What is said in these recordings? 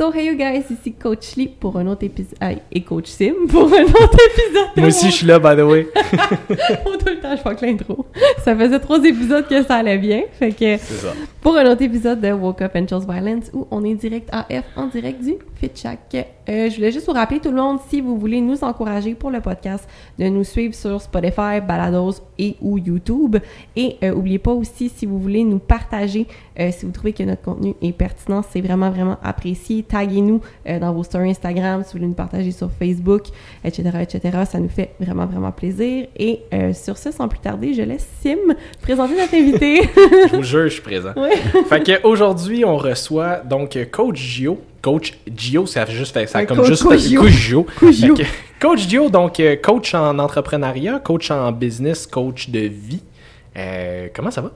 So, hey you guys, ici Coach Lee pour un autre épisode. et Coach Sim pour un autre épisode. Moi aussi, je suis là, by the way. tout le temps, je que l'intro. Ça faisait trois épisodes que ça allait bien. Fait que. C'est ça. Pour un autre épisode de Woke Up and Chose Violence où on est direct AF en direct du FitChack. Euh, je voulais juste vous rappeler tout le monde, si vous voulez nous encourager pour le podcast, de nous suivre sur Spotify, Balados et ou YouTube. Et euh, n'oubliez pas aussi, si vous voulez nous partager, euh, si vous trouvez que notre contenu est pertinent, c'est vraiment, vraiment apprécié. Taguez-nous euh, dans vos stories Instagram, si vous voulez nous partager sur Facebook, etc., etc. Ça nous fait vraiment, vraiment plaisir. Et sur ce, sans plus tarder, je laisse Sim présenter notre invité. je vous jure, je suis présent. Oui. fait qu'aujourd'hui, on reçoit donc Coach Gio. Coach Gio, ça fait juste fait ça comme coach, juste coach Gio. Gio. Coach Gio, donc coach en entrepreneuriat, coach en business, coach de vie. Euh, comment ça va?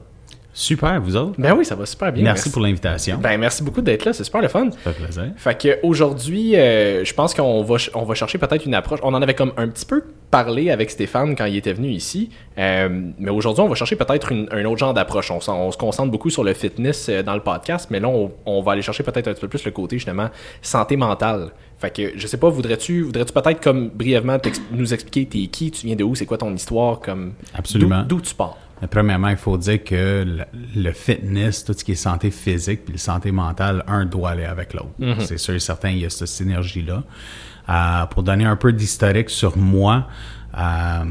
Super, vous autres? Ben oui, ça va super bien. Merci, pour l'invitation. Ben merci beaucoup d'être là, c'est super le fun. Ça fait plaisir. Fait qu'aujourd'hui, euh, je pense qu'on va, on va chercher peut-être une approche. On en avait comme un petit peu parlé avec Stéphane quand il était venu ici, euh, mais aujourd'hui, on va chercher peut-être un autre genre d'approche. On, on, se concentre beaucoup sur le fitness euh, dans le podcast, mais là, on, on va aller chercher peut-être un petit peu plus le côté justement santé mentale. Fait que je sais pas, voudrais-tu voudrais-tu peut-être comme brièvement nous expliquer t'es qui, tu viens de où, c'est quoi ton histoire, comme Absolument. D'où tu pars? Premièrement, il faut dire que le, fitness, tout ce qui est santé physique puis santé mentale, un doit aller avec l'autre. Mhm. C'est sûr et certain, il y a cette synergie-là. Euh, pour donner un peu d'historique sur moi, euh,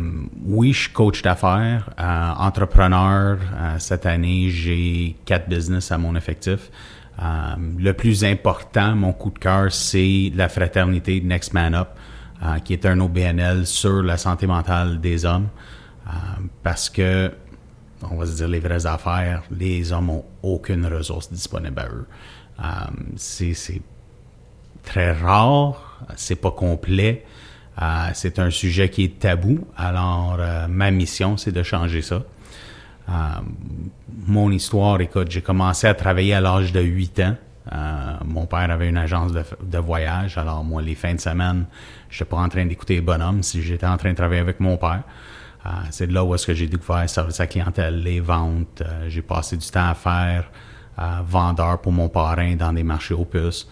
oui, je suis coach d'affaires, euh, entrepreneur. cette année, j'ai quatre business à mon effectif. le plus important, mon coup de cœur, c'est la fraternité Next Man Up, qui est un OBNL sur la santé mentale des hommes. parce que on va se dire les vraies affaires, les hommes n'ont aucune ressource disponible à eux. Euh, c'est très rare, c'est pas complet, euh, c'est un sujet qui est tabou. Alors, euh, ma mission, c'est de changer ça. mon histoire, écoute, j'ai commencé à travailler à l'âge de 8 ans. mon père avait une agence de, de, voyage, alors moi, les fins de semaine, je n'étais pas en train d'écouter les bonhommes si j'étais en train de travailler avec mon père. Euh, c'est là où est-ce que j'ai découvert service à clientèle, les ventes. Euh, j'ai passé du temps à faire euh, vendeur pour mon parrain dans des marchés opus.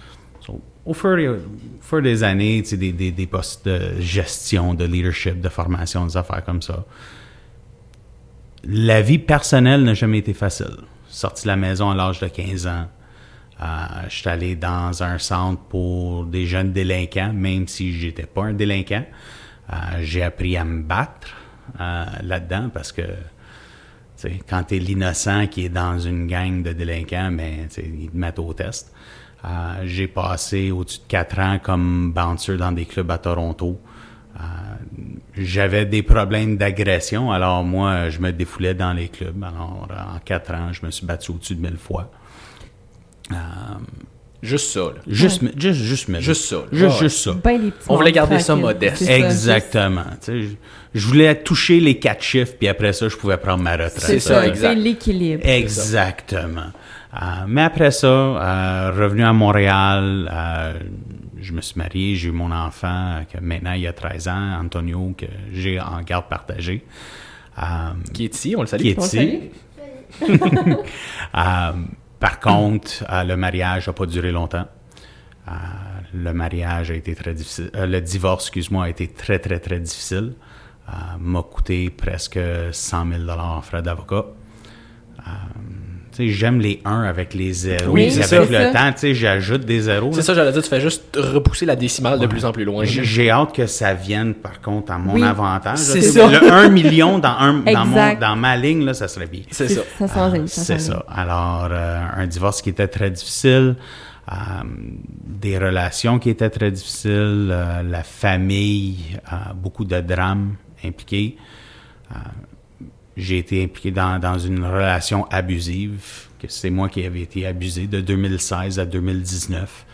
au fur et à des années, des, des, des postes de gestion, de leadership, de formation, des affaires comme ça. La vie personnelle n'a jamais été facile. Sorti de la maison à l'âge de 15 ans. Euh, je suis allé dans un centre pour des jeunes délinquants, même si j'étais pas un délinquant. j'ai appris à me battre. Euh, là-dedans parce que quand tu es l'innocent qui est dans une gang de délinquants, ben, ils te mettent au test. Euh, j'ai passé au-dessus de quatre ans comme bouncer dans des clubs à Toronto. Euh, j'avais des problèmes d'agression, alors moi, je me défoulais dans les clubs. Alors, en quatre ans, je me suis battu au-dessus de mille fois. Juste ça. Là. Juste, juste, juste, juste ça. Juste, juste ça. On voulait garder ça modeste. Exactement. je, voulais toucher les quatre chiffres, puis après ça, je pouvais prendre ma retraite. C'est ça, exact. l'équilibre. Exactement. Euh, mais après ça, euh, revenu à Montréal, euh, je me suis marié, j'ai eu mon enfant, que maintenant il a 13 ans, Antonio, que j'ai en garde partagée. qui est ici, on le salue. Qui est ici. Par contre, euh, le mariage n'a pas duré longtemps. Euh, le mariage a été très difficile. Euh, le divorce, excuse-moi, a été très, très, très difficile. m'a coûté presque 100 000 en frais d'avocat j'aime les 1 avec les 0. Oui, c'est avec le temps, tu sais, j'ajoute des zéros. C'est ça, j'allais dire, tu fais juste repousser la décimale de plus en plus loin. J'ai hâte que ça vienne, par contre, à mon avantage. C'est ça. Le 1 million dans, un, dans, mon, dans, ma ligne, là, ça serait bien. C'est ça. Ça euh, C'est ça. Alors, euh, un divorce qui était très difficile. Euh, des relations qui étaient très difficiles, la famille, beaucoup de drames impliqués j'ai été impliqué dans, dans, une relation abusive, que c'est moi qui avais été abusé de 2016 à 2019.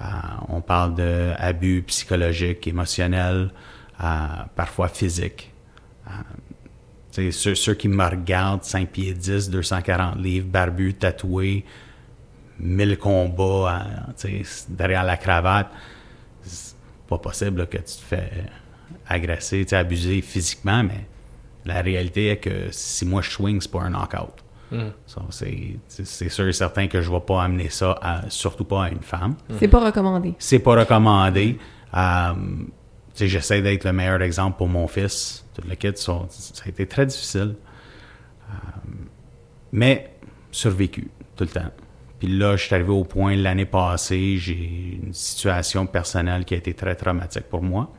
Euh, on parle d'abus psychologiques, émotionnels, euh, parfois physiques. Euh, ceux, ceux, qui me regardent, 5 pieds 10, 240 livres, barbu, tatoué, 1000 combats derrière la cravate, c'est pas possible que tu te fais agresser, abuser physiquement, mais la réalité est que si moi je swing, c'est pas un knockout. Ça, c'est, sûr et certain que je ne vais pas amener ça, à- surtout pas à une femme. C'est pas recommandé. C'est pas recommandé. Euh, j'essaie d'être le meilleur exemple pour mon fils. Tout le kit, ça, ça a été très difficile. Euh, mais survécu tout le temps. Puis là, je suis arrivé au point l'année passée, j'ai une situation personnelle qui a été très traumatique pour moi.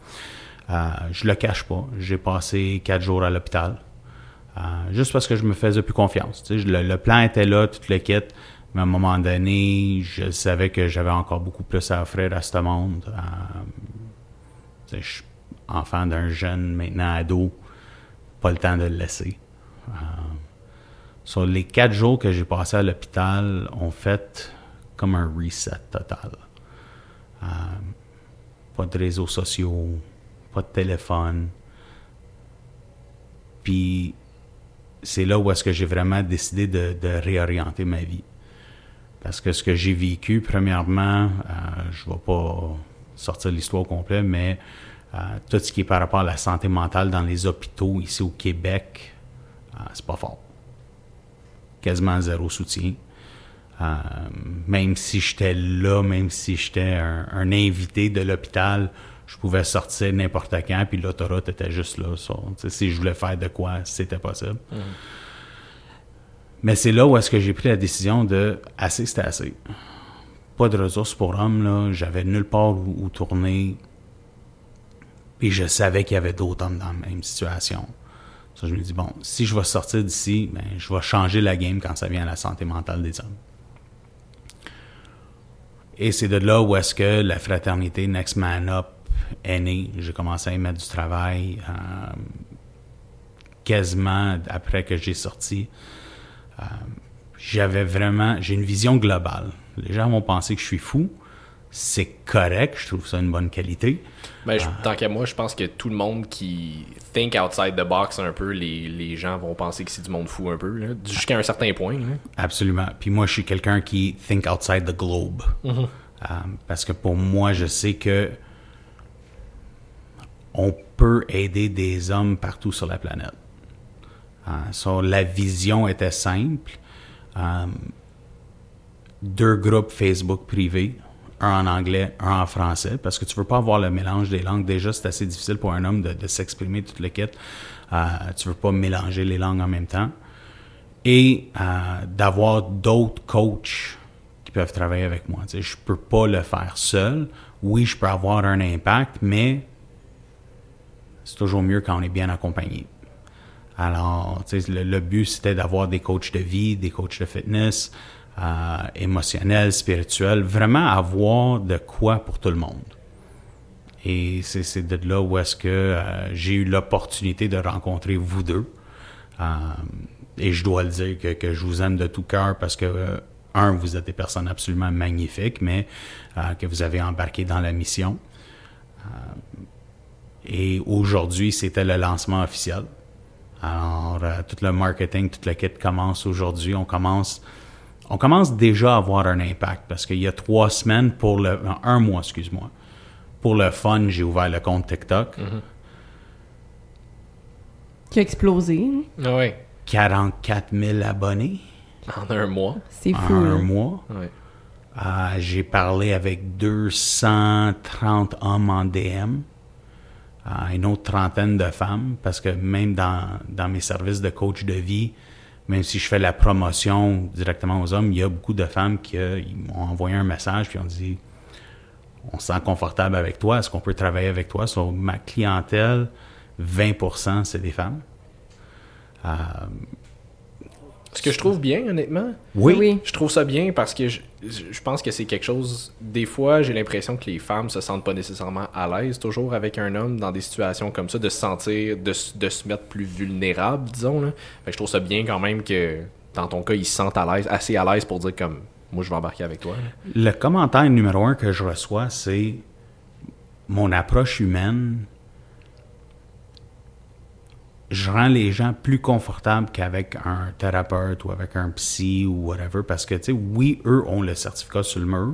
Euh, je le cache pas. J'ai passé quatre jours à l'hôpital. Euh, juste parce que je me faisais plus confiance. Le, plan était là, tout le kit. Mais à un moment donné, je savais que j'avais encore beaucoup plus à offrir à ce monde. Euh, je suis enfant d'un jeune, maintenant ado. Pas le temps de le laisser. Sur les quatre jours que j'ai passé à l'hôpital, ont fait comme un reset total. Pas de réseaux sociaux, pas de téléphone. Puis c'est là où est-ce que j'ai vraiment décidé de, réorienter ma vie. Parce que ce que j'ai vécu, premièrement, euh, je ne vais pas sortir l'histoire au complet, mais euh, tout ce qui est par rapport à la santé mentale dans les hôpitaux ici au Québec, euh, c'est pas fort. Quasiment zéro soutien. Même si j'étais là, même si j'étais un invité de l'hôpital, je pouvais sortir n'importe quand, puis l'autoroute était juste là. si je voulais faire de quoi, c'était possible. Mais c'est là où est-ce que j'ai pris la décision de assez, c'était assez. Pas de ressources pour hommes, là. J'avais nulle part où, où tourner. Puis je savais qu'il y avait d'autres hommes dans la même situation. Ça, je me dis, bon, si je vais sortir d'ici, ben, je vais changer la game quand ça vient à la santé mentale des hommes. Et c'est de là où est-ce que la fraternité Next Man Up née. J'ai commencé à y mettre du travail euh, quasiment après que j'ai sorti. Euh, j'avais vraiment, j'ai une vision globale. Les gens vont penser que je suis fou. C'est correct, je trouve ça une bonne qualité. Ben, je- tant qu'à moi, je pense que tout le monde qui think outside the box un peu, les, les gens vont penser que c'est du monde fou un peu, jusqu'à un certain point. là. Absolument. Puis moi, je suis quelqu'un qui think outside the globe. Euh, parce que pour moi, je sais que on peut aider des hommes partout sur la planète. So, la vision était simple. Euh, deux groupes Facebook privés, un en anglais, un en français, parce que tu veux pas avoir le mélange des langues. Déjà, c'est assez difficile pour un homme de, s'exprimer tout le kit. Euh, tu veux pas mélanger les langues en même temps. Et euh, d'avoir d'autres coachs qui peuvent travailler avec moi. Sais, je peux pas le faire seul. Oui, je peux avoir un impact, mais c'est toujours mieux quand on est bien accompagné. Alors, le, le but, c'était d'avoir des coachs de vie, des coachs de fitness, euh, émotionnels, spirituels, vraiment avoir de quoi pour tout le monde. Et c'est de là où est-ce que euh, j'ai eu l'opportunité de rencontrer vous deux. Euh, et je dois le dire que, je vous aime de tout cœur parce que, un, vous êtes des personnes absolument magnifiques, mais que vous avez embarqué dans la mission. Et aujourd'hui, c'était le lancement officiel. Alors, euh, tout le marketing, tout le kit commence aujourd'hui. On commence, on commence déjà à avoir un impact parce qu'il y a trois semaines pour le, non, un mois, excuse-moi. Pour le fun, j'ai ouvert le compte TikTok. Qui a explosé. Ah ouais. 44 000 abonnés En un mois. C'est en fou. un là. mois. Ouais. Euh, j'ai parlé avec 230 hommes en DM, euh, une autre trentaine de femmes, parce que même dans, dans mes services de coach de vie, même si je fais la promotion directement aux hommes, il y a beaucoup de femmes qui euh, m'ont envoyé un message puis ont dit on se sent confortable avec toi, est-ce qu'on peut travailler avec toi? Sur ma clientèle, 20% c'est des femmes. Euh, Ce que je trouve bien, honnêtement, oui, Oui. je trouve ça bien parce que je, je pense que c'est quelque chose. Des fois, j'ai l'impression que les femmes se sentent pas nécessairement à l'aise toujours avec un homme dans des situations comme ça, de se sentir, de, s- de se mettre plus vulnérable, disons. Là. Fait que je trouve ça bien quand même que dans ton cas, ils se sentent à l'aise, assez à l'aise pour dire comme moi, je vais embarquer avec toi. là. Le commentaire numéro un que je reçois, c'est mon approche humaine. Je rends les gens plus confortables qu'avec un thérapeute ou avec un psy ou whatever. Parce que, tu sais, oui, eux ont le certificat sur le mur.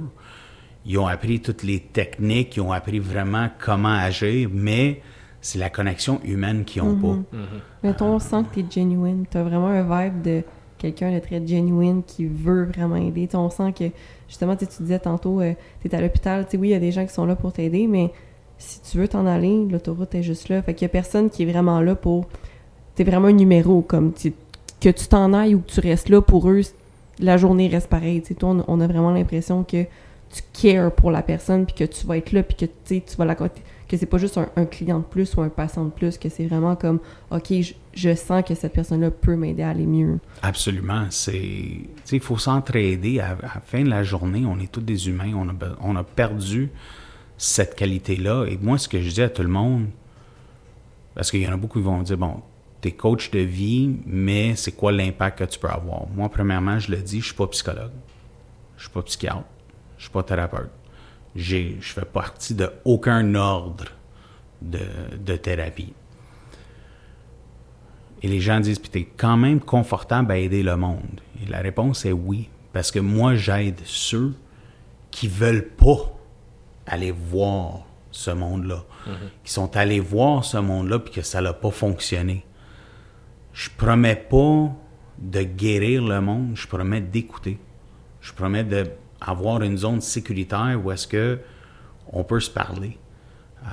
Ils ont appris toutes les techniques, ils ont appris vraiment comment agir, mais c'est la connexion humaine qu'ils n'ont pas. Mettons, on sent que t'es genuine. T'as vraiment un vibe de quelqu'un de très genuine qui veut vraiment aider. Tu sais, on sent que, justement, tu tu disais tantôt, euh, tu es à l'hôpital, tu sais, oui, il y a des gens qui sont là pour t'aider, mais si tu veux t'en aller, l'autoroute est juste là. Fait qu'il y a personne qui est vraiment là pour. T'es vraiment un numéro, comme que tu t'en ailles ou que tu restes là pour eux, la journée reste pareille. Toi, on, on a vraiment l'impression que tu cares pour la personne, puis que tu vas être là, puis que tu vas la que c'est pas juste un, client de plus ou un patient de plus, que c'est vraiment comme, ok, je, je sens que cette personne-là peut m'aider à aller mieux. Absolument. C'est, il faut s'entraider. À, la fin de la journée, on est tous des humains. On a, on a perdu cette qualité-là. Et moi, ce que je dis à tout le monde, parce qu'il y en a beaucoup qui vont dire, bon, t'es coach de vie, mais c'est quoi l'impact que tu peux avoir? Moi, premièrement, je le dis, je suis pas psychologue. Je suis pas psychiatre. Je suis pas thérapeute. Je fais partie de aucun ordre de, de thérapie. Et les gens disent, puis t'es quand même confortable à aider le monde. Et la réponse est oui. Parce que moi, j'aide ceux qui veulent pas aller voir ce monde-là. Qui sont allés voir ce monde-là puis que ça n'a pas fonctionné. Je promets pas de guérir le monde, je promets d'écouter. Je promets d'avoir une zone sécuritaire où est-ce que on peut se parler. Euh,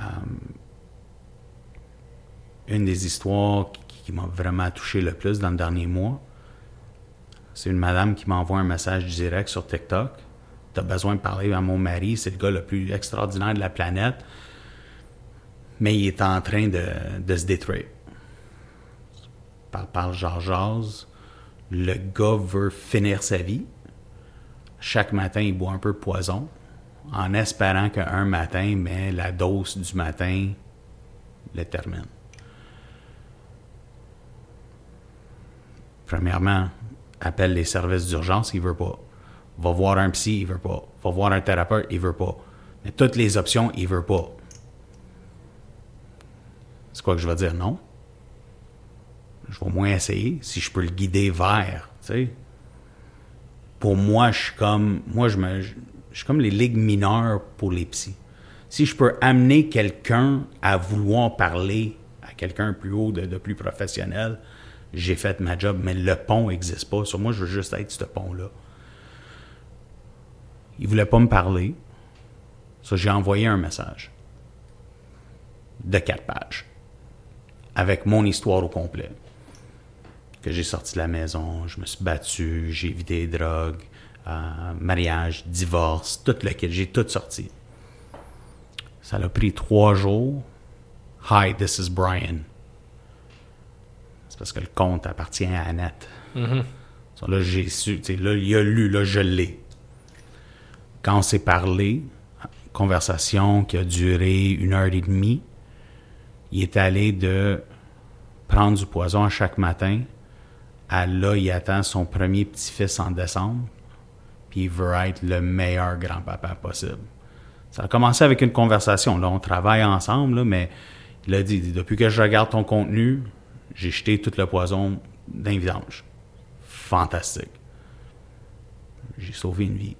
une des histoires qui, qui m'a vraiment touché le plus dans le dernier mois, c'est une madame qui m'envoie un message direct sur TikTok. T'as besoin de parler à mon mari, c'est le gars le plus extraordinaire de la planète, mais il est en train de, se détruire. Par, par le gars veut finir sa vie. Chaque matin, il boit un peu de poison, en espérant qu'un matin, mais la dose du matin le termine. Premièrement, appelle les services d'urgence, il veut pas. Va voir un psy, il veut pas. Va voir un thérapeute, il veut pas. Mais toutes les options, il veut pas. C'est quoi que je vais dire? Non. Je vais au moins essayer si je peux le guider vers, tu sais. Pour moi, je suis comme, moi, je me, je suis comme les ligues mineures pour les psys. Si je peux amener quelqu'un à vouloir parler à quelqu'un plus haut, de, de plus professionnel, j'ai fait ma job, mais le pont n'existe pas. Sur moi, je veux juste être ce pont-là. Il voulait pas me parler. Ça, j'ai envoyé un message de quatre pages avec mon histoire au complet. Que j'ai sorti de la maison, je me suis battu, j'ai évité les drogues, euh, mariage, divorce, tout le kit, j'ai tout sorti. Ça a pris trois jours. Hi, this is Brian. C'est parce que le compte appartient à Annette. Ça, là, j'ai su, là, il a lu, là, je l'ai. Quand on s'est parlé, conversation qui a duré une heure et demie, il est allé de prendre du poison chaque matin à là, il attend son premier petit-fils en décembre, puis il veut être le meilleur grand-papa possible. Ça a commencé avec une conversation. Là, on travaille ensemble, mais il a dit depuis que je regarde ton contenu, j'ai jeté tout le poison d'un vidange. Fantastique. J'ai sauvé une vie.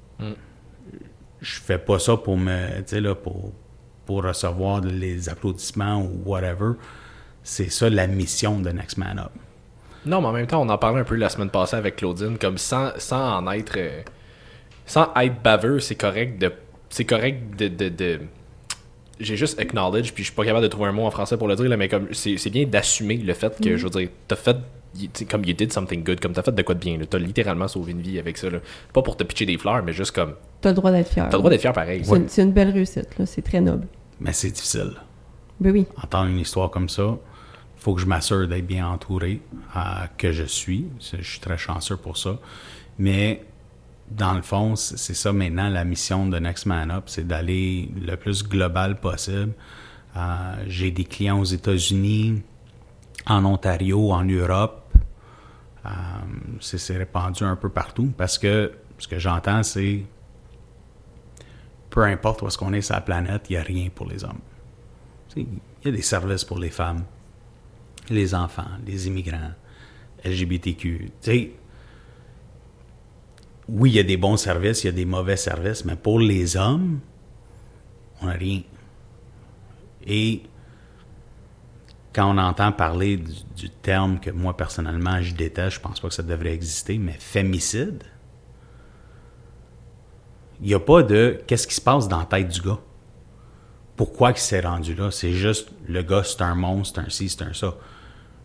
Je fais pas ça pour me, tu sais, là, pour, pour recevoir les applaudissements ou whatever. C'est ça la mission de Next Man Up. Non, mais en même temps, on en parlait un peu la semaine passée avec Claudine, comme sans, sans en être. euh, sans être baveux, c'est correct de. C'est correct de. de, de- j'ai juste acknowledge, puis je suis pas capable de trouver un mot en français pour le dire, là, mais comme c'est c'est bien d'assumer le fait que, je veux dire, t'as fait. Comme you did something good, comme t'as fait de quoi de bien, t'as littéralement sauvé une vie avec ça. Là. Pas pour te pitcher des fleurs, mais juste comme. T'as le droit d'être fier. T'as le droit d'être fier pareil. C'est une, belle réussite, là. C'est très noble. Mais c'est difficile. Ben oui. entendre une histoire comme ça, il faut que je m'assure d'être bien entouré, euh, que je suis. Je suis très chanceux pour ça. Mais dans le fond, c'est c'est ça maintenant la mission de Next Man Up, c'est d'aller le plus global possible. Euh, J'ai des clients aux États-Unis, en Ontario, en Europe. Euh, c'est répandu un peu partout parce que ce que j'entends, c'est peu importe où est-ce qu'on est sur la planète, il n'y a rien pour les hommes. Il y a des services pour les femmes, les enfants, les immigrants, LGBTQ. Tu sais, oui, il y a des bons services, il y a des mauvais services, mais pour les hommes, on n'a rien. Et quand on entend parler du, terme que moi, personnellement, je déteste, je pense pas que ça devrait exister, mais fémicide, il n'y a pas de qu'est-ce qui se passe dans la tête du gars. Pourquoi il s'est rendu là? C'est juste le gars, c'est un monstre, c'est un ci, c'est un ça.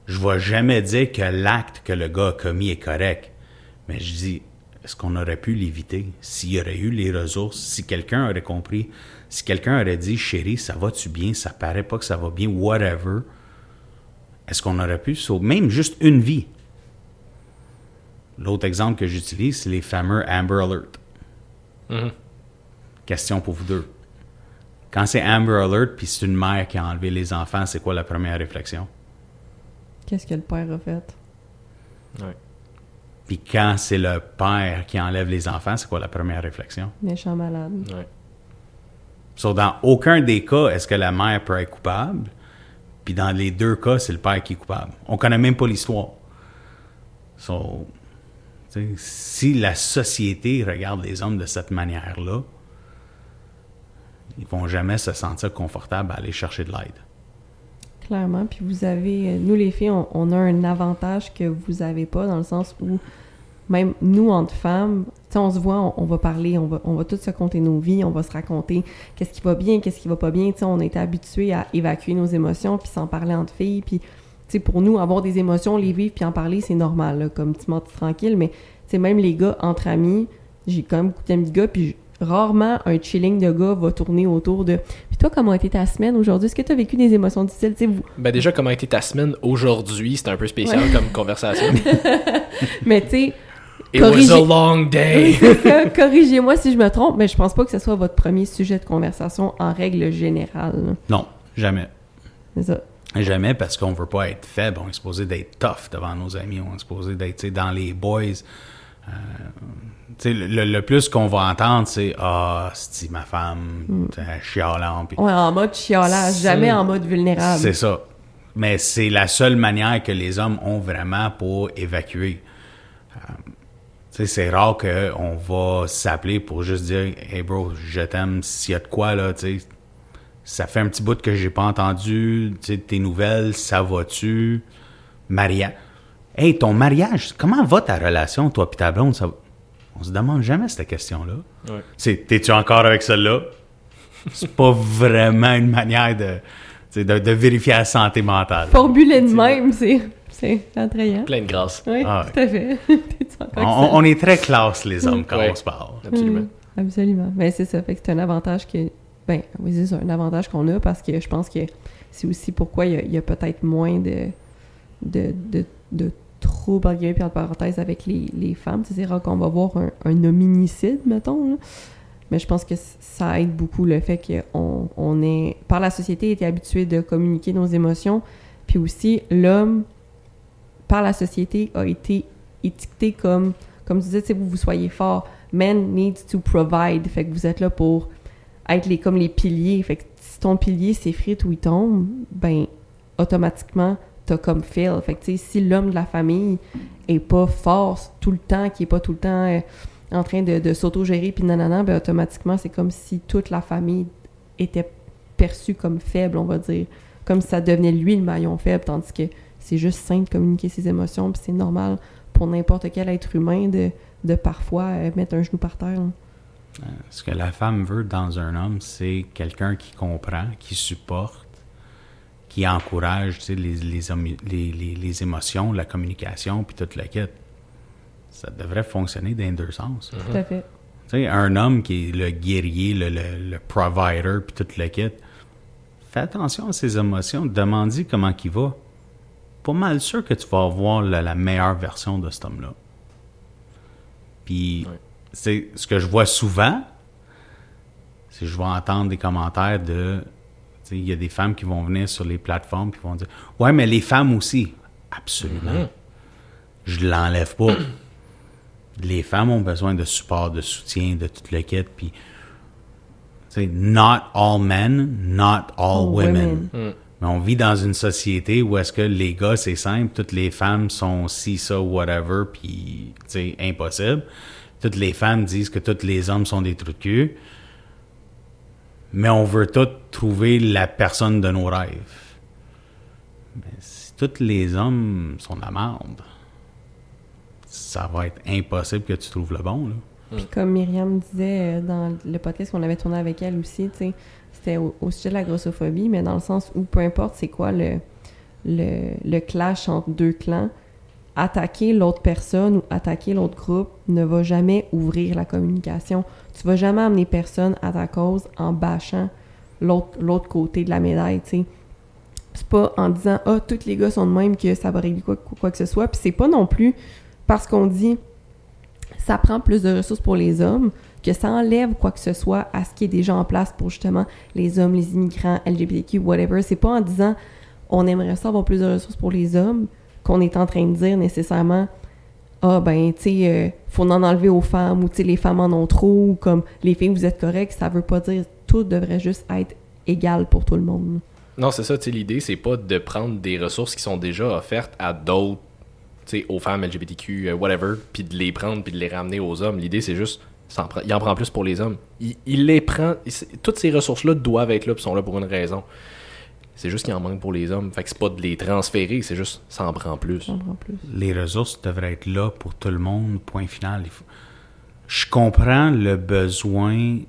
Je ne vais jamais dire que l'acte que le gars a commis est correct. Mais je dis, est-ce qu'on aurait pu l'éviter? S'il y aurait eu les ressources, si quelqu'un aurait compris, si quelqu'un aurait dit, chérie, ça va-tu bien? Ça paraît pas que ça va bien, whatever. Est-ce qu'on aurait pu sauver même juste une vie? L'autre exemple que j'utilise, c'est les fameux Amber Alert. Mhm. Question pour vous deux. Quand c'est Amber Alert puis c'est une mère qui a enlevé les enfants, c'est quoi la première réflexion? Qu'est-ce que le père a fait? Ouais. Puis quand c'est le père qui enlève les enfants, c'est quoi la première réflexion? Méchant malade. Ouais. So, dans aucun des cas, est-ce que la mère peut être coupable? Puis dans les deux cas, c'est le père qui est coupable. On connaît même pas l'histoire. So, si la société regarde les hommes de cette manière-là, ils vont jamais se sentir confortables à aller chercher de l'aide. Clairement. Puis vous avez, euh, nous les filles, on, on a un avantage que vous avez pas dans le sens où même nous, entre femmes, on se voit, on, on va parler, on va, on va tous se compter nos vies, on va se raconter qu'est-ce qui va bien, qu'est-ce qui va pas bien. Tu sais, on a été habitués à évacuer nos émotions puis s'en parler entre filles. Puis, tu sais, pour nous, avoir des émotions, les vivre puis en parler, c'est normal, là, comme petit menti tranquille. Mais, même les gars, entre amis, j'ai quand même beaucoup d'amis de gars, puis rarement un chilling de gars va tourner autour de « Puis toi, comment a été ta semaine aujourd'hui? Est-ce que tu as vécu des émotions difficiles? » Tu sais, vous... Ben déjà, comment a été ta semaine aujourd'hui? C'est un peu spécial Ouais. comme conversation. Mais tu sais, It was Corrigez- a long day! corrigez-moi si je me trompe, mais je pense pas que ce soit votre premier sujet de conversation en règle générale. Non, jamais. C'est ça. Jamais parce qu'on veut pas être faible, on est supposé d'être tough devant nos amis, on est supposé d'être dans les boys. Euh, tu sais, le, le plus qu'on va entendre, c'est Ah, c'est ma femme, t'es chialant. Puis Ouais, en mode chiolage, C'est- jamais en mode vulnérable. C'est ça. Mais c'est la seule manière que les hommes ont vraiment pour évacuer. Euh, c'est rare qu'on va s'appeler pour juste dire Hey bro, je t'aime, s'il y a de quoi là, tu sais. Ça fait un petit bout que j'ai pas entendu, tu sais, tes nouvelles, ça va-tu? Maria. Hey, ton mariage, comment va ta relation, toi et ta blonde? Ça va- On se demande jamais cette question-là. Ouais. C'est, t'es-tu encore avec celle-là? C'est pas vraiment une manière de, de, de vérifier la santé mentale. Formulé de même, c'est c'est attrayant. Plein de grâce. Oui, Ah tout à fait. On, est très classe, les hommes, quand Ouais. on se parle. Absolument. Mm, absolument. Ben, c'est ça. Fait que c'est un avantage que. Ben, oui, c'est un avantage qu'on a parce que je pense que c'est aussi pourquoi il y a, il y a peut-être moins de, de, de, de troubles, entre guillemets, puis parenthèses, avec les, les femmes. Tu sais, C'est rare qu'on va voir un, un hominicide, mettons. là. Mais je pense que ça aide beaucoup le fait qu'on on est, par la société, été habitué de communiquer nos émotions. Puis aussi, l'homme, par la société, a été étiqueté comme, comme tu disais, vous, vous soyez fort. Men needs to provide. Fait que vous êtes là pour être les, comme les piliers. Fait que si ton pilier s'effrite ou il tombe, ben, automatiquement, t'as comme fail. Fait que, si l'homme de la famille est pas fort tout le temps, qui est pas tout le temps euh, en train de, de s'auto-gérer puis nanana, ben, automatiquement, c'est comme si toute la famille était perçue comme faible, on va dire. Comme si ça devenait lui le maillon faible, tandis que c'est juste sain de communiquer ses émotions, puis c'est normal pour n'importe quel être humain de, de parfois euh, mettre un genou par terre. là. Ce que la femme veut dans un homme, c'est quelqu'un qui comprend, qui supporte, qui encourage tu sais, les, les, les, les- les émotions, la communication, puis toute la quête. Ça devrait fonctionner dans les deux sens. Tout à fait. Tu sais, un homme qui est le guerrier, le, le, le provider, puis toute la quête, fais attention à ses émotions, demande-lui comment il va. Pas mal sûr que tu vas avoir la, la meilleure version de cet homme-là. Puis, Ouais. c'est ce que je vois souvent, c'est que je vais entendre des commentaires de. tu sais, Il y a des femmes qui vont venir sur les plateformes qui vont dire Ouais, mais les femmes aussi. Absolument. Mhm. Je l'enlève pas. les femmes ont besoin de support, de soutien, de toute le kit. Puis, tu sais, not all men, not all All women. women. Mm. Mais on vit dans une société où est-ce que les gars, c'est simple, toutes les femmes sont ci, ça, whatever, puis, tu sais, impossible. Toutes les femmes disent que tous les hommes sont des trous de. Mais on veut tous trouver la personne de nos rêves. Mais si tous les hommes sont de la merde, ça va être impossible que tu trouves le bon. Là. Puis comme Myriam disait euh, dans le podcast qu'on avait tourné avec elle aussi, tu sais, au, sujet de la grossophobie, mais dans le sens où peu importe c'est quoi le, le, clash entre deux clans, attaquer l'autre personne ou attaquer l'autre groupe ne va jamais ouvrir la communication. Tu vas jamais amener personne à ta cause en bâchant l'autre côté de la médaille, tu sais. C'est pas en disant « Ah, tous les gars sont de même que ça va régler quoi, quoi que ce soit », puis c'est pas non plus parce qu'on dit ça prend plus de ressources pour les hommes, que ça enlève quoi que ce soit à ce qui est déjà en place pour justement les hommes, les immigrants, LGBTQ, whatever. C'est pas en disant on aimerait ça avoir plus de ressources pour les hommes qu'on est en train de dire nécessairement ah ben tu sais euh, faut en enlever aux femmes ou tu sais les femmes en ont trop ou comme les filles vous êtes correctes, ça veut pas dire tout devrait juste être égal pour tout le monde. Non, c'est ça, tu sais, l'idée, c'est pas de prendre des ressources qui sont déjà offertes à d'autres, tu sais, aux femmes LGBTQ, euh, whatever, puis de les prendre puis de les ramener aux hommes. L'idée, c'est juste, en prend- il en prend plus pour les hommes. Il, il les prend, il- toutes ces ressources-là doivent être là, puis sont là pour une raison. C'est juste qu'il en manque pour les hommes. Fait que c'est pas de les transférer, c'est juste, ça en prend plus. J'en prends plus. les ressources devraient être là pour tout le monde, point final. Il faut- Je comprends le besoin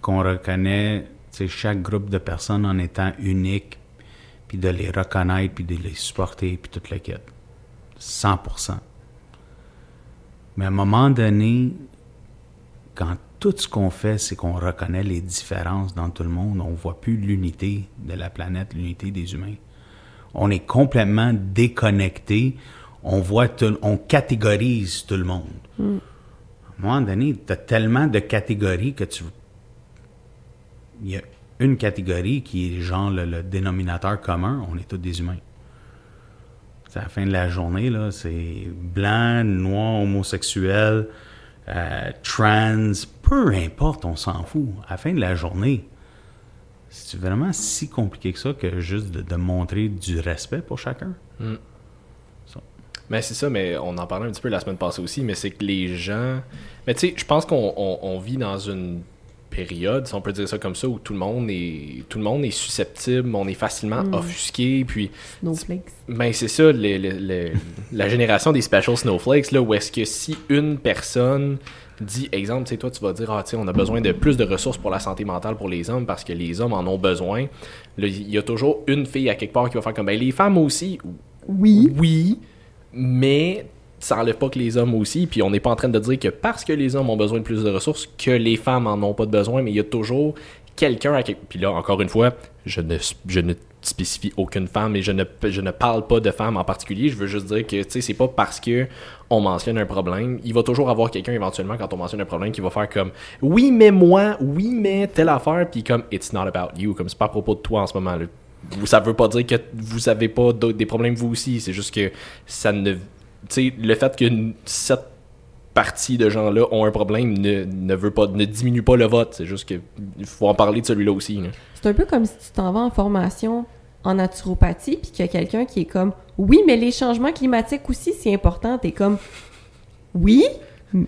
qu'on reconnaît chaque groupe de personnes en étant unique, puis de les reconnaître, puis de les supporter, puis toute la quête. 100%. Mais à un moment donné, quand tout ce qu'on fait, c'est qu'on reconnaît les différences dans tout le monde, on voit plus l'unité de la planète, l'unité des humains on est complètement déconnecté. On voit tout- on catégorise tout le monde. À un moment donné, tu as tellement de catégories que tu. Il y a une catégorie qui est genre le, le dénominateur commun, on est tous des humains. C'est à la fin de la journée, là, c'est blanc, noir, homosexuel, euh, trans, peu importe, on s'en fout. À la fin de la journée, c'est vraiment si compliqué que ça que juste de, de montrer du respect pour chacun? Mais c'est ça, mais on en parlait un petit peu la semaine passée aussi, mais c'est que les gens. Mais tu sais, je pense qu'on on- on vit dans une période, si on peut dire ça comme ça, où tout le monde est tout le monde est susceptible, on est facilement offusqué, puis Snowflakes. ben c'est ça, la génération des special snowflakes, là, où est-ce que si une personne dit, exemple, tu sais, toi, tu vas dire, ah, on a besoin de plus de ressources pour la santé mentale pour les hommes parce que les hommes en ont besoin. Il y a toujours une fille à quelque part qui va faire comme, ben, les femmes aussi. Oui. Oui, mais ça enlève pas que les hommes aussi. Puis on n'est pas en train de dire que parce que les hommes ont besoin de plus de ressources, que les femmes en ont pas de besoin, mais il y a toujours quelqu'un à quelque... Puis là, encore une fois, je ne, je ne spécifie aucune femme et je ne, je ne parle pas de femmes en particulier. Je veux juste dire que, tu sais, c'est pas parce que on mentionne un problème. Il va toujours avoir quelqu'un éventuellement quand on mentionne un problème qui va faire comme oui, mais moi, oui, mais telle affaire, puis comme it's not about you, comme c'est pas à propos de toi en ce moment. Là. Ça veut pas dire que vous avez pas des problèmes vous aussi. C'est juste que ça ne. Le fait que cette partie de gens-là ont un problème ne, ne veut pas, ne diminue pas le vote. C'est juste que il faut en parler de celui-là aussi. C'est un peu comme si tu t'en vas en formation en naturopathie, puis qu'il y a quelqu'un qui est comme Oui, mais les changements climatiques aussi, c'est important. T'es comme Oui,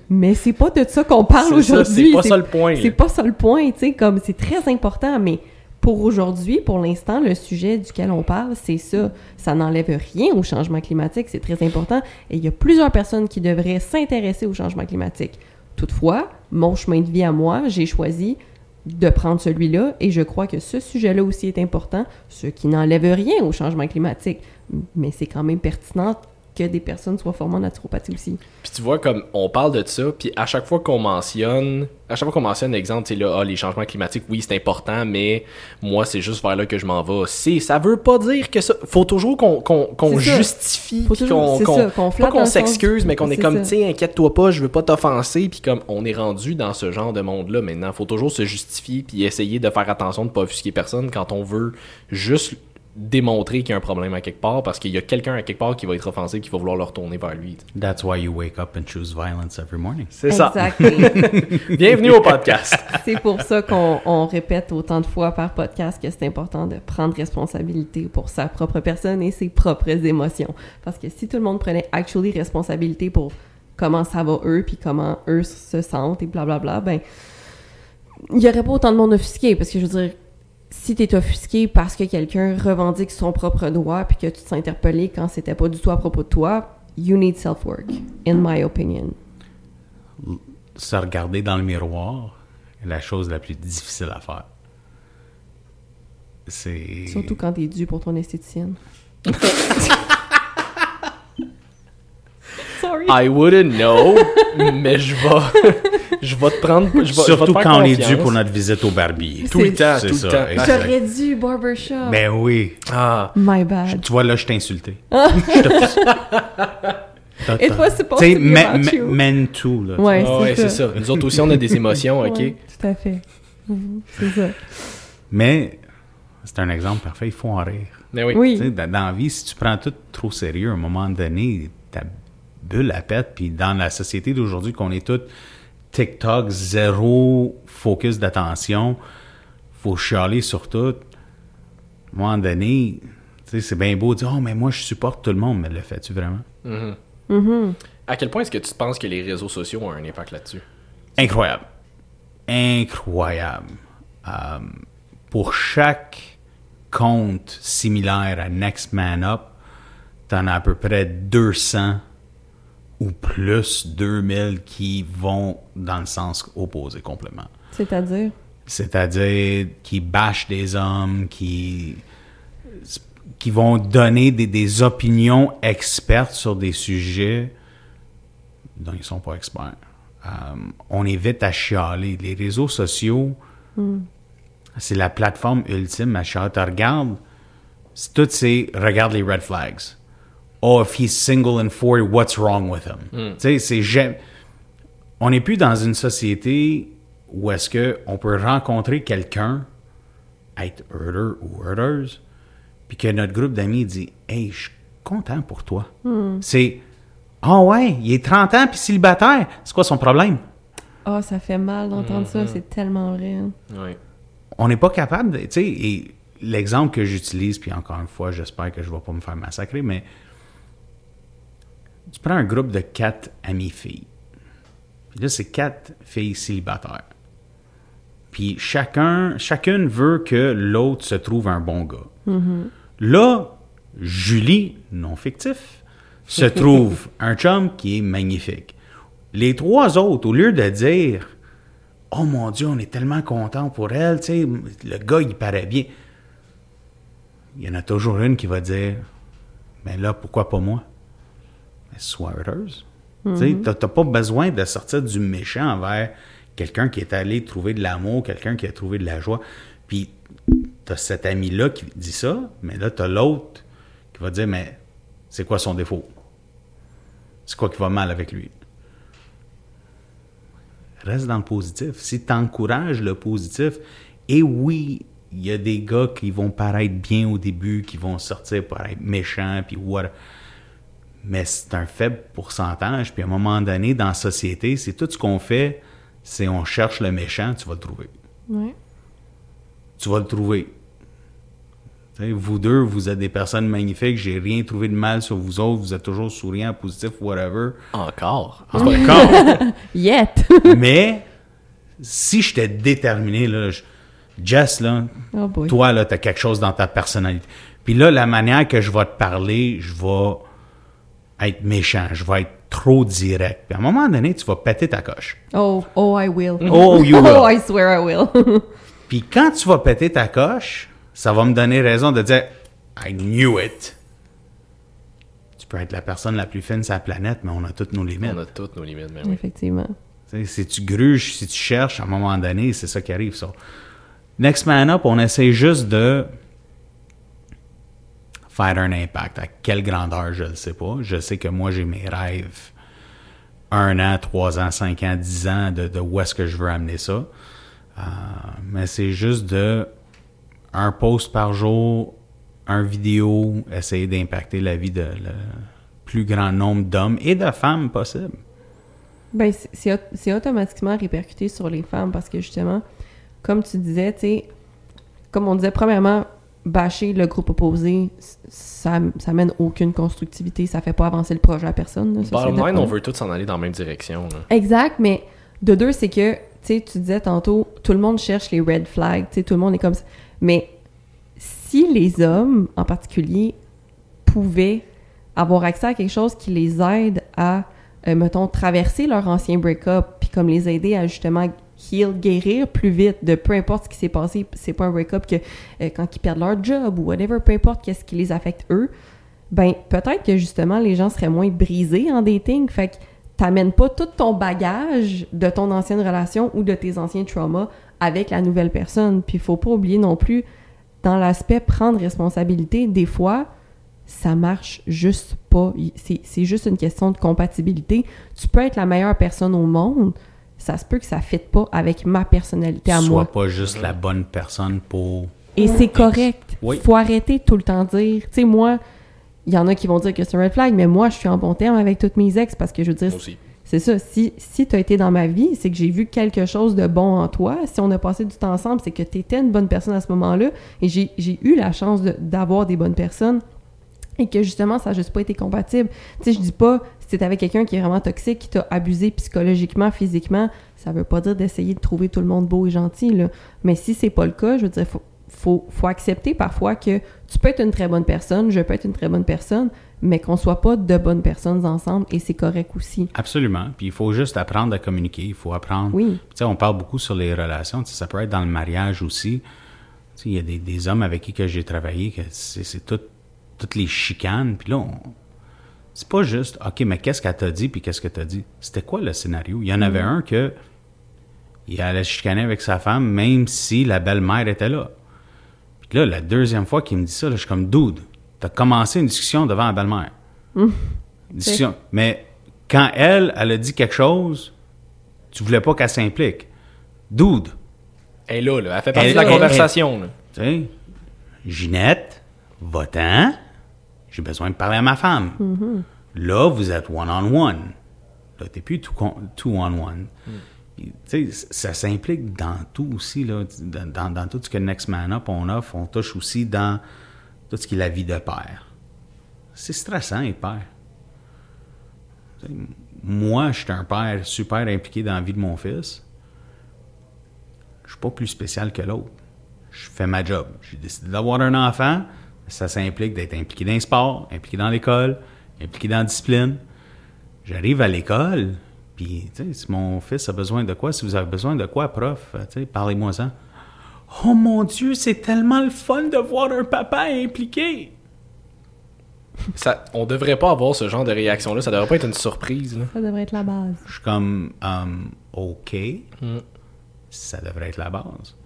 mais c'est pas de ça qu'on parle aujourd'hui. C'est pas ça le point. C'est pas ça le point, tu sais, comme c'est très important, mais pour aujourd'hui, pour l'instant, le sujet duquel on parle, c'est ça. Ça n'enlève rien au changement climatique, c'est très important. Et il y a plusieurs personnes qui devraient s'intéresser au changement climatique. Toutefois, mon chemin de vie à moi, j'ai choisi de prendre celui-là et je crois que ce sujet-là aussi est important, ce qui n'enlève rien au changement climatique. Mais c'est quand même pertinent que des personnes soient formées en naturopathie aussi. Puis tu vois, comme on parle de ça, puis à chaque fois qu'on mentionne, à chaque fois qu'on mentionne l'exemple, tu sais, là, ah, les changements climatiques, oui, c'est important, mais moi, c'est juste vers là que je m'en vais. C'est, ça veut pas dire que ça. Faut toujours qu'on, qu'on, qu'on C'est ça. justifie, qu'on, c'est qu'on pas qu'on s'excuse, mais qu'on est c'est comme, sais, inquiète-toi pas, je veux pas t'offenser, puis comme on est rendu dans ce genre de monde-là maintenant. Faut toujours se justifier, puis essayer de faire attention de pas offusquer personne quand on veut juste démontrer qu'il y a un problème à quelque part parce qu'il y a quelqu'un à quelque part qui va être offensé qui va vouloir le retourner vers lui. That's why you wake up and choose violence every morning. C'est ça. Exactly. Bienvenue au podcast. c'est pour ça qu'on on répète autant de fois par podcast que c'est important de prendre responsabilité pour sa propre personne et ses propres émotions. Parce que si tout le monde prenait actually responsabilité pour comment ça va eux, puis comment eux se sentent et blablabla, ben, il y aurait pas autant de monde offusqué. Parce que je veux dire, si t'es offusqué parce que quelqu'un revendique son propre droit puis que tu te sens interpellé quand c'était pas du tout à propos de toi, you need self-work, in my opinion. Se regarder dans le miroir est la chose la plus difficile à faire. C'est. Surtout quand t'es dû pour ton esthéticienne. Sorry. I wouldn't know, mais je vais, je vais te prendre. Je vais, je vais te Surtout faire quand on est dû pour notre visite au barbier. Tout le temps, C'est tout ça, le temps. exact. J'aurais dû barbershop. Ben oui. Ah, My bad. Tu vois, là, je t'ai insulté. Je te- It was supposed Tu sais, to be men- about you. men too, là. Ouais, ah c'est ça. ça. Nous autres aussi, on a des émotions, ok? Ouais, tout à fait. Mhm, C'est ça. Mais c'est un exemple parfait, il faut en rire. Mais oui. Oui. Dans la vie, si tu prends tout trop sérieux, à un moment donné, ta bulle à pète. Puis dans la société d'aujourd'hui, qu'on est tous TikTok, zéro focus d'attention, faut chialer sur tout. À un moment donné, c'est bien beau de dire « Oh, mais moi, je supporte tout le monde. » Mais le fais-tu vraiment? Mhm. Mhm. À quel point est-ce que tu penses que les réseaux sociaux ont un impact là-dessus? Incroyable. Incroyable. Euh, pour chaque compte similaire à Next Man Up, t'en as à peu près 200 ou plus, 2000 qui vont dans le sens opposé complètement. C'est-à-dire? C'est-à-dire qui bâchent des hommes, qui, qui vont donner des, des opinions expertes sur des sujets dont ils sont pas experts. Euh, on est vite à chialer. Les réseaux sociaux, c'est la plateforme ultime à chialer. Tu regardes, c'est tout c'est regarde les red flags. Oh, if he's single and 40, what's wrong with him? Tu sais, c'est On n'est plus dans une société où est-ce que on peut rencontrer quelqu'un, être heureux ou heureuse, puis que notre groupe d'amis dit Hey, je suis content pour toi. C'est Ah ouais, il est 30 ans puis célibataire. C'est quoi son problème? Ah, ça fait mal d'entendre ça, c'est tellement vrai. Oui. On n'est pas capable de. Tu sais, et l'exemple que j'utilise, puis encore une fois, j'espère que je ne vais pas me faire massacrer, mais tu prends un groupe de quatre amies filles. Puis là, c'est quatre filles célibataires. Puis chacun, chacune veut que l'autre se trouve un bon gars. Là, Julie, non fictif, se trouve un chum qui est magnifique. Les trois autres, au lieu de dire Oh mon Dieu, on est tellement content pour elle, tu sais, le gars, il paraît bien. Il y en a toujours une qui va dire Mais là, pourquoi pas moi Sois heureuse. Tu t'as t'as pas besoin de sortir du méchant envers quelqu'un qui est allé trouver de l'amour, quelqu'un qui a trouvé de la joie. Puis, t'as cet ami-là qui dit ça, mais là, t'as l'autre qui va dire Mais c'est quoi son défaut? C'est quoi qui va mal avec lui? Reste dans le positif. Si tu encourages le positif, et oui, il y a des gars qui vont paraître bien au début, qui vont sortir pour être méchants, puis what. Mais c'est un faible pourcentage. Puis à un moment donné, dans la société, c'est tout ce qu'on fait, c'est on cherche le méchant, tu vas le trouver. Ouais. Tu vas le trouver. Vous deux, vous êtes des personnes magnifiques, j'ai rien trouvé de mal sur vous autres, vous êtes toujours souriants, positifs, whatever. Encore? Cas. Yet! Mais si j'étais déterminé, là, je- Jess, là, Oh toi, là, t'as quelque chose dans ta personnalité. Puis là, la manière que je vais te parler, je vais être méchant, je vais être trop direct. Puis à un moment donné, tu vas péter ta coche. Oh, oh, I will. Oh, you will. Oh, I swear I will. Puis quand tu vas péter ta coche, ça va me donner raison de dire I knew it. Tu peux être la personne la plus fine sur la planète, mais on a toutes nos limites. On a toutes nos limites, mais oui. Effectivement. Si tu gruges, si tu cherches, à un moment donné, c'est ça qui arrive. ça. Next Man Up, on essaie juste de faire un impact. À quelle grandeur, je ne sais pas. Je sais que moi, j'ai mes rêves. Un an, trois ans, cinq ans, dix ans, de, de où est-ce que je veux amener ça. Euh, mais c'est juste de un post par jour, un vidéo, essayer d'impacter la vie de le plus grand nombre d'hommes et de femmes possible. Ben, c'est- c'est au- c'est automatiquement répercuté sur les femmes parce que justement, comme tu disais, tu sais, comme on disait, premièrement, bâcher le groupe opposé, ça, ça mène aucune constructivité, ça fait pas avancer le projet à personne. là, ça, Bottom line, on veut tous s'en aller dans la même direction. là. Exact, mais de deux, c'est que, tu tu sais, tu disais tantôt, tout le monde cherche les red flags, tu sais, tout le monde est comme ça. Mais si les hommes, en particulier, pouvaient avoir accès à quelque chose qui les aide à, euh, mettons, traverser leur ancien break-up, puis comme les aider à justement heal, guérir plus vite de peu importe ce qui s'est passé, c'est pas un break-up que euh, quand ils perdent leur job ou whatever, peu importe qu'est-ce qui les affecte eux, ben peut-être que justement les gens seraient moins brisés en dating, fait que t'amènes pas tout ton bagage de ton ancienne relation ou de tes anciens traumas avec la nouvelle personne. Puis faut pas oublier non plus, dans l'aspect prendre responsabilité, des fois, ça marche juste pas. C'est juste une question de compatibilité. Tu peux être la meilleure personne au monde, ça se peut que ça ne fitte pas avec ma personnalité à Sois moi. pas juste la bonne personne pour. Et c'est correct. Oui. Faut arrêter de tout le temps dire. Tu sais, moi, il y en a qui vont dire que c'est un red flag, mais moi, je suis en bon terme avec toutes mes ex parce que je veux dire, c'est ça. Si, si tu as été dans ma vie, c'est que j'ai vu quelque chose de bon en toi. Si on a passé du temps ensemble, c'est que tu étais une bonne personne à ce moment-là. Et j'ai j'ai eu la chance de- d'avoir des bonnes personnes et que justement, ça n'a juste pas été compatible. Tu sais, je dis pas, si t'es avec quelqu'un qui est vraiment toxique, qui t'a abusé psychologiquement, physiquement, ça veut pas dire d'essayer de trouver tout le monde beau et gentil, là. Mais si c'est pas le cas, je veux dire, faut, faut, faut accepter parfois que tu peux être une très bonne personne, je peux être une très bonne personne, mais qu'on soit pas de bonnes personnes ensemble et c'est correct aussi. Absolument. Puis il faut juste apprendre à communiquer. Il faut apprendre. Oui. Tu sais, on parle beaucoup sur les relations. Tu sais, ça peut être dans le mariage aussi. Tu sais, il y a des, des hommes avec qui que j'ai travaillé que c'est c'est tout- toutes les chicanes. Puis là, on- c'est pas juste, OK, mais qu'est-ce qu'elle t'a dit puis qu'est-ce que t'as dit? C'était quoi le scénario? Il y en avait un que il allait chicaner avec sa femme même si la belle-mère était là. Puis là, la deuxième fois qu'il me dit ça, là, je suis comme, dude, t'as commencé une discussion devant la belle-mère. Discussion. Mais quand elle, elle a dit quelque chose, tu voulais pas qu'elle s'implique. Dude, Elle est là, là. Elle fait partie Elle- de la elle- conversation. là. tu sais, Ginette, va-t'en, j'ai besoin de parler à ma femme. Là, vous êtes one-on-one. Là, t'es plus tout on one. Tu sais, ça s'implique dans tout aussi, là, dans, dans- tout ce que Next Man Up on offre, on touche aussi dans tout ce qui est la vie de père. C'est stressant, être père. Tu sais, Moi, je suis un père super impliqué dans la vie de mon fils. Je suis pas plus spécial que l'autre. Je fais ma job. J'ai décidé d'avoir un enfant. Ça s'implique d'être impliqué dans le sport, impliqué dans l'école, impliqué dans la discipline. J'arrive à l'école, puis, tu sais, si mon fils a besoin de quoi, si vous avez besoin de quoi, prof, euh, tu sais, parlez-moi ça. Oh mon Dieu, c'est tellement le fun de voir un papa impliqué. Ça, on devrait pas avoir ce genre de réaction-là. Ça devrait pas être une surprise. là. Ça devrait être la base. Je suis comme, um, OK, ça devrait être la base.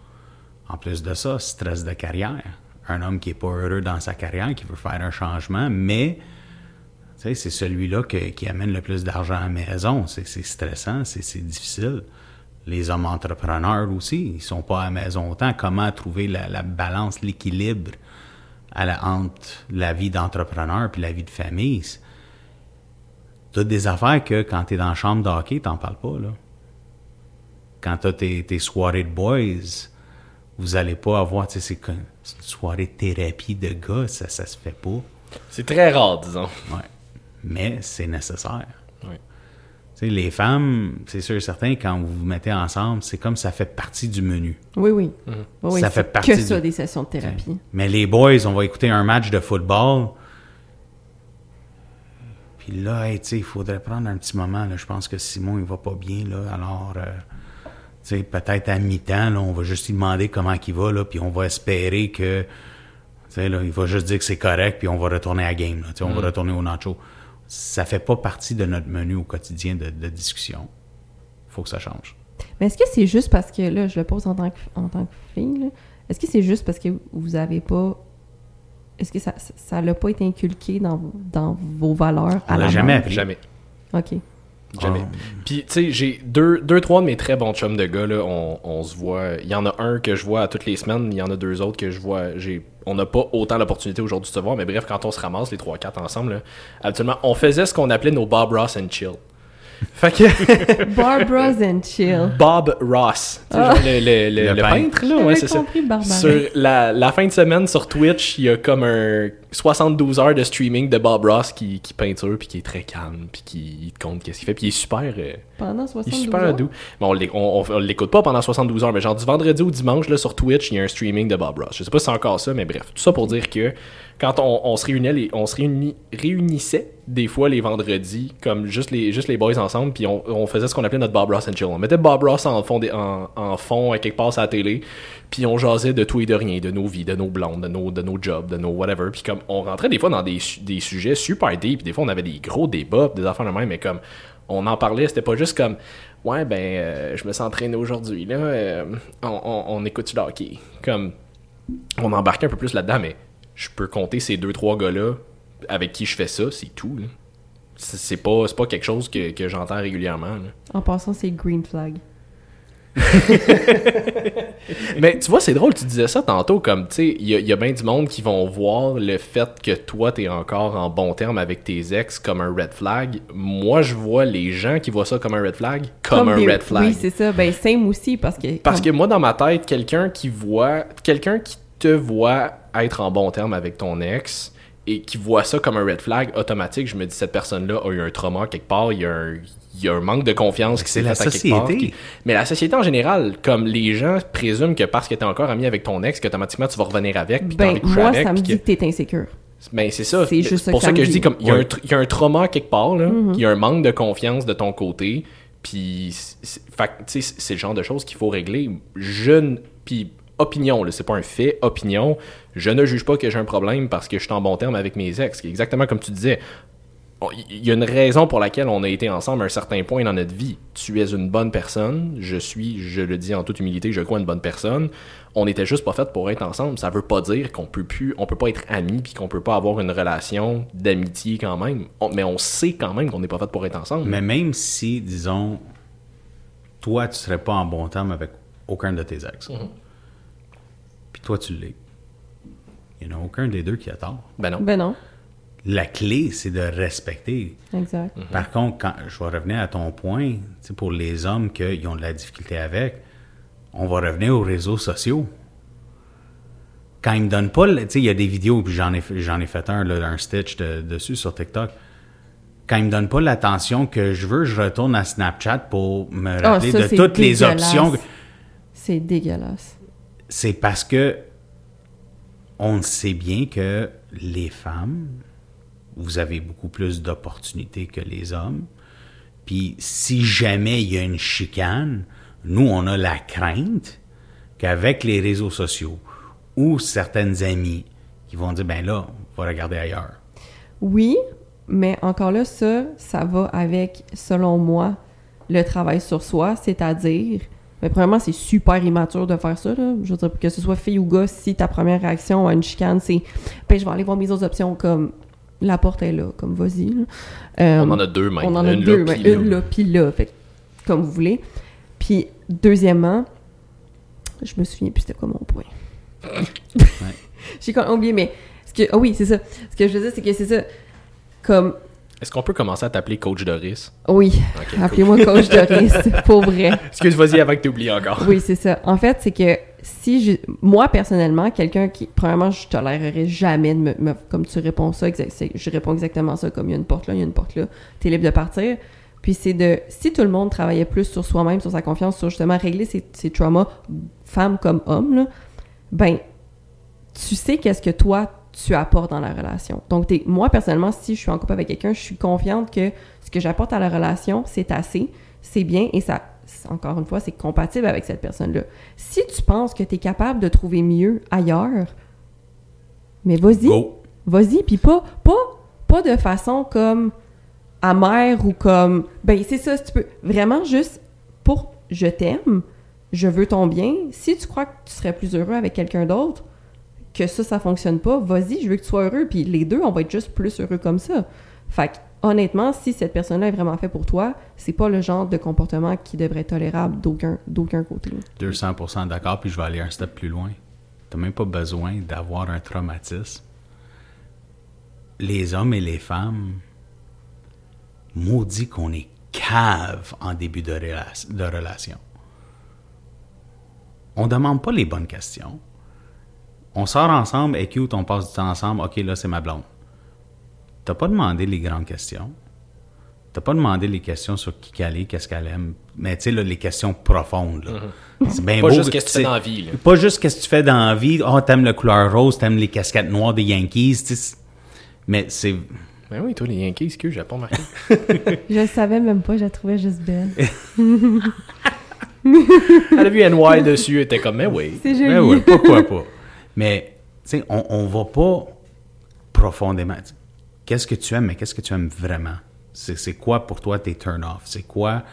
En plus de ça, stress de carrière. Un homme qui est pas heureux dans sa carrière, qui veut faire un changement, mais c'est celui-là qui amène le plus d'argent à la maison. C'est stressant, c'est difficile. Les hommes entrepreneurs aussi, ils sont pas à la maison autant. Comment trouver la, la balance, l'équilibre à la, entre la vie d'entrepreneur puis la vie de famille? Toutes des affaires que quand tu es dans la chambre de hockey, t'en parles pas, là. Quand tu as tes, tes soirées de boys, vous allez pas avoir, c'est c'est une soirée de thérapie de gars, ça, ça se fait pas. C'est très rare, disons. Ouais. Mais c'est nécessaire. Ouais. Tu sais, les femmes, c'est sûr et certain, quand vous vous mettez ensemble, c'est comme ça fait partie du menu. Oui, oui. Oui, Ça fait partie que ça, du- des sessions de thérapie. Mais les boys, on va écouter un match de football. Puis là, hey, tu sais, il faudrait prendre un petit moment. Là. Je pense que Simon, il va pas bien. Là. Alors, euh, sais, peut-être à mi-temps, là, on va juste lui demander comment il va. Là, puis on va espérer que, tu sais, là, il va juste dire que c'est correct. Puis on va retourner à la game. Là, on va retourner au nacho. Ça fait pas partie de notre menu au quotidien de, de discussion. faut que ça change. Mais est-ce que c'est juste parce que, là, je le pose en tant que, en tant que fille, là, est-ce que c'est juste parce que vous avez pas. Est-ce que ça ça l'a pas été inculqué dans, vos- dans vos valeurs On à l'a la jamais appris. Jamais. OK. Jamais. Ah. Puis, tu sais, j'ai deux, deux, trois de mes très bons chums de gars, là, on, on se voit. Il y en a un que je vois à toutes les semaines, il y en a deux autres que je vois. J'ai, on n'a pas autant l'opportunité aujourd'hui de se voir, mais bref, quand on se ramasse, les trois, quatre ensemble, là, habituellement, on faisait ce qu'on appelait nos Bob Ross and Chill. Fait que Barbara's and chill. Bob Ross, Ah. genre le, le- le- Le le peintre. peintre, là, ouais, J'avais c'est ça. compris Barbara. Sur la, la fin de semaine sur Twitch, il y a comme un 72 heures de streaming de Bob Ross qui, qui peinture, puis qui est très calme, puis qui il te compte qu'est-ce qu'il fait, puis il est super, euh, Pendant il est 72 super doux. Bon, on on l'écoute pas pendant 72 heures, mais genre du vendredi au dimanche, là, sur Twitch, il y a un streaming de Bob Ross. Je sais pas si c'est encore ça, mais bref. Tout ça pour dire que quand on, se réunait, les- on se réuni- réunissait des fois les vendredis, comme juste les, boys ensemble, puis on, faisait ce qu'on appelait notre Bob Ross and Chill. On mettait Bob Ross en fond, à quelque part sur la télé, puis on jasait de tout et de rien, de nos vies, de nos blondes, de nos, de nos jobs, de nos whatever. Puis comme on rentrait des fois dans des, su- des sujets super deep, puis des fois on avait des gros débats, des affaires de même, mais comme on en parlait, c'était pas juste comme ouais ben euh, je me suis entraîné aujourd'hui là, euh, on, on, on écoute du hockey. Comme on embarquait un peu plus là-dedans, mais je peux compter ces deux trois gars là avec qui je fais ça, c'est tout. là. C'est c'est pas c'est pas quelque chose que, que j'entends régulièrement. là. En passant, c'est green flag. Mais tu vois, c'est drôle, tu disais ça tantôt, comme, tu sais, il y a, il y a bien du monde qui vont voir le fait que toi, t'es encore en bon terme avec tes ex comme un red flag. Moi, je vois les gens qui voient ça comme un red flag comme, un des- red flag. Oui, c'est ça. Ben, same aussi, parce que... Parce que moi, dans ma tête, quelqu'un qui voit, quelqu'un qui te voit être en bon terme avec ton ex et qui voit ça comme un red flag automatique, je me dis, cette personne-là a eu un trauma quelque part, il y a un, il y a un manque de confiance qui s'est C'est la fait à quelque part. société. qui- Mais la société en général, comme les gens présument que parce que t'es encore ami avec ton ex, qu'automatiquement tu vas revenir avec, puis Ben, moi, avec. ça me dit que- que t'es insécure. ben, c'est ça. C'est juste pour ça ça que je dis dit. comme il y, a un Ouais. tr- il y a un trauma quelque part là, Mhm. il y a un manque de confiance de ton côté, puis c'est- tu le genre de choses qu'il faut régler. Je ne puis opinion c'est pas un fait, opinion. Je ne juge pas que j'ai un problème parce que je suis en bon terme avec mes ex, exactement comme tu disais. Il y a une raison pour laquelle on a été ensemble à un certain point dans notre vie. Tu es une bonne personne, je suis, je le dis en toute humilité, je crois une bonne personne. On n'était juste pas fait pour être ensemble. Ça veut pas dire qu'on peut plus, on peut pas être amis puis qu'on peut pas avoir une relation d'amitié quand même. On- mais on sait quand même qu'on n'est pas fait pour être ensemble. Mais même si, disons, toi, tu serais pas en bon terme avec aucun de tes ex, Mhm. puis toi, tu l'es, il n'y en a aucun des deux qui a tort. Ben non. Ben non. La clé, c'est de respecter. Exact. Mhm. Par contre, quand je vais revenir à ton point, tu sais, pour les hommes qui ont de la difficulté avec, on va revenir aux réseaux sociaux. Quand ils me donnent pas, le- tu sais, il y a des vidéos, puis j'en ai, fait- j'en ai fait un, là, un stitch de- dessus sur TikTok. Quand ils me donnent pas l'attention que je veux, je retourne à Snapchat pour me Ah, rappeler ça, de toutes les options. C'est dégueulasse. C'est parce que on sait bien que les femmes, vous avez beaucoup plus d'opportunités que les hommes. Puis si jamais il y a une chicane, nous, on a la crainte qu'avec les réseaux sociaux ou certaines amies qui vont dire, ben là, on va regarder ailleurs. Oui, mais encore là, ça, ça va avec, selon moi, le travail sur soi, c'est-à-dire, mais premièrement, c'est super immature de faire ça, là. Je veux dire, que ce soit fille ou gars, si ta première réaction à une chicane, c'est, ben, je vais aller voir mes autres options, comme, la porte est là, comme, vas-y. Euh, On en a deux même. on en a Une deux, là, ouais, puis une là, puis là, fait comme vous voulez. Puis, deuxièmement, je me souviens plus c'était quoi mon point. J'ai quand même oublié, mais, ce que, ah oui, c'est ça. Ce que je veux dire, c'est que c'est ça, comme, Est-ce qu'on peut commencer à t'appeler Coach Doris? oui, Ok, appelez-moi coach Doris, pour vrai. Excuse, vas-y avant que t'oublies encore. Oui, c'est ça. En fait, c'est que si je, moi personnellement, quelqu'un qui, premièrement, je tolérerais jamais de me, me- comme tu réponds ça, je réponds exactement ça, comme il y a une porte là, il y a une porte là, t'es libre de partir. Puis c'est de, si tout le monde travaillait plus sur soi-même, sur sa confiance, sur justement régler ses, ses traumas, femme comme homme, là, ben, tu sais qu'est-ce que toi, tu apportes dans la relation. Donc, moi, personnellement, si je suis en couple avec quelqu'un, je suis confiante que ce que j'apporte à la relation, c'est assez, c'est bien et ça, encore une fois, c'est compatible avec cette personne-là. Si tu penses que tu es capable de trouver mieux ailleurs, mais vas-y, vas-y, puis pas, pas, pas de façon comme amère ou comme, ben c'est ça, si tu peux, vraiment juste pour je t'aime, je veux ton bien. Si tu crois que tu serais plus heureux avec quelqu'un d'autre, que ça, ça fonctionne pas, vas-y, je veux que tu sois heureux, puis les deux, on va être juste plus heureux comme ça. Fait que, honnêtement, si cette personne-là est vraiment faite pour toi, c'est pas le genre de comportement qui devrait être tolérable d'aucun, d'aucun côté. 200% d'accord, puis je vais aller un step plus loin. Tu n'as même pas besoin d'avoir un traumatisme. Les hommes et les femmes, maudit qu'on est cave en début de, de relation. On demande pas les bonnes questions. On sort ensemble, et cute, on passe du temps ensemble, ok, là, c'est ma blonde. T'as pas demandé les grandes questions? T'as pas demandé les questions sur qui qu'elle est, qu'est-ce qu'elle aime? Mais tu sais, là, les questions profondes. là. C'est bien Mm-hmm. Pas beau juste qu'est-ce que tu fais dans la vie, là. Pas juste qu'est-ce que tu fais dans la vie. Oh, t'aimes la couleur rose, t'aimes les casquettes noires des Yankees. tu sais. Mais c'est. Ben oui, toi, les Yankees, que j'ai pas remarqué. Je le savais même pas, je la trouvais juste belle. Elle a vu NY dessus, elle était comme, mais oui. C'est joli. Ben oui, pourquoi pas? Mais, tu sais, on, on va pas profondément. Qu'est-ce que tu aimes, mais qu'est-ce que tu aimes vraiment? C'est quoi pour toi tes turn-off? C'est quoi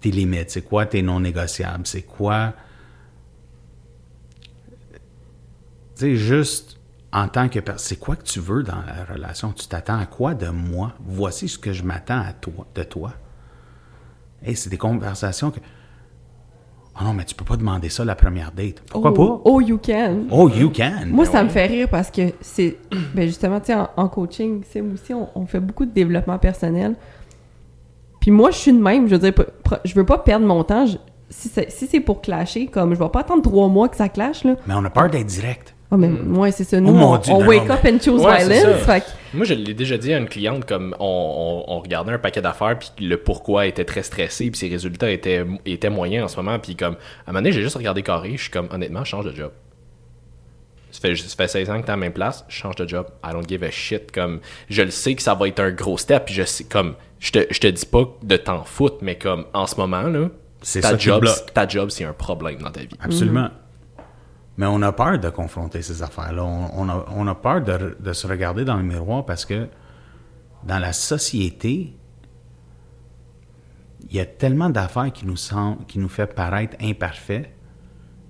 tes limites? C'est quoi tes non négociables? C'est quoi. Tu sais, juste en tant que personne, c'est quoi que tu veux dans la relation? Tu t'attends à quoi de moi? Voici ce que je m'attends à toi, de toi. Hey, c'est des conversations que. Oh non, mais tu peux pas demander ça la première date. Pourquoi oh, pas? Oh, you can. Oh, you can. Moi, Ben ça ouais. me fait rire parce que c'est. Ben justement, tu sais, en, en coaching, Sim aussi, on, on fait beaucoup de développement personnel. Puis moi, je suis de même. Je veux dire, je veux pas perdre mon temps. Je- si c'est si c'est pour clasher, comme je vais pas attendre trois mois que ça clash, là. Mais on a peur d'être direct. Ah, mais ouais, c'est ça. Nous, Oh on, Dieu, on non, wake non, up and choose Ouais, c'est violence. Fait Moi, je l'ai déjà dit à une cliente, comme on, on- on regardait un paquet d'affaires, puis le pourquoi était très stressé, puis ses résultats étaient, étaient moyens en ce moment, puis comme, à un moment donné, j'ai juste regardé carré, je suis comme, honnêtement, je change de job. Ça fait, ça fait 16 ans que t'es à la même place, je change de job. I don't give a shit. Comme, je le sais que ça va être un gros step, puis je sais, comme, je te, je te dis pas de t'en foutre, mais comme, en ce moment, là, C'est ta ça job, ta job, c'est un problème dans ta vie. Absolument. Mais on a peur de confronter ces affaires-là. On, a, on a peur de, de se regarder dans le miroir parce que dans la société, il y a tellement d'affaires qui nous, semblent- qui nous fait paraître imparfaits,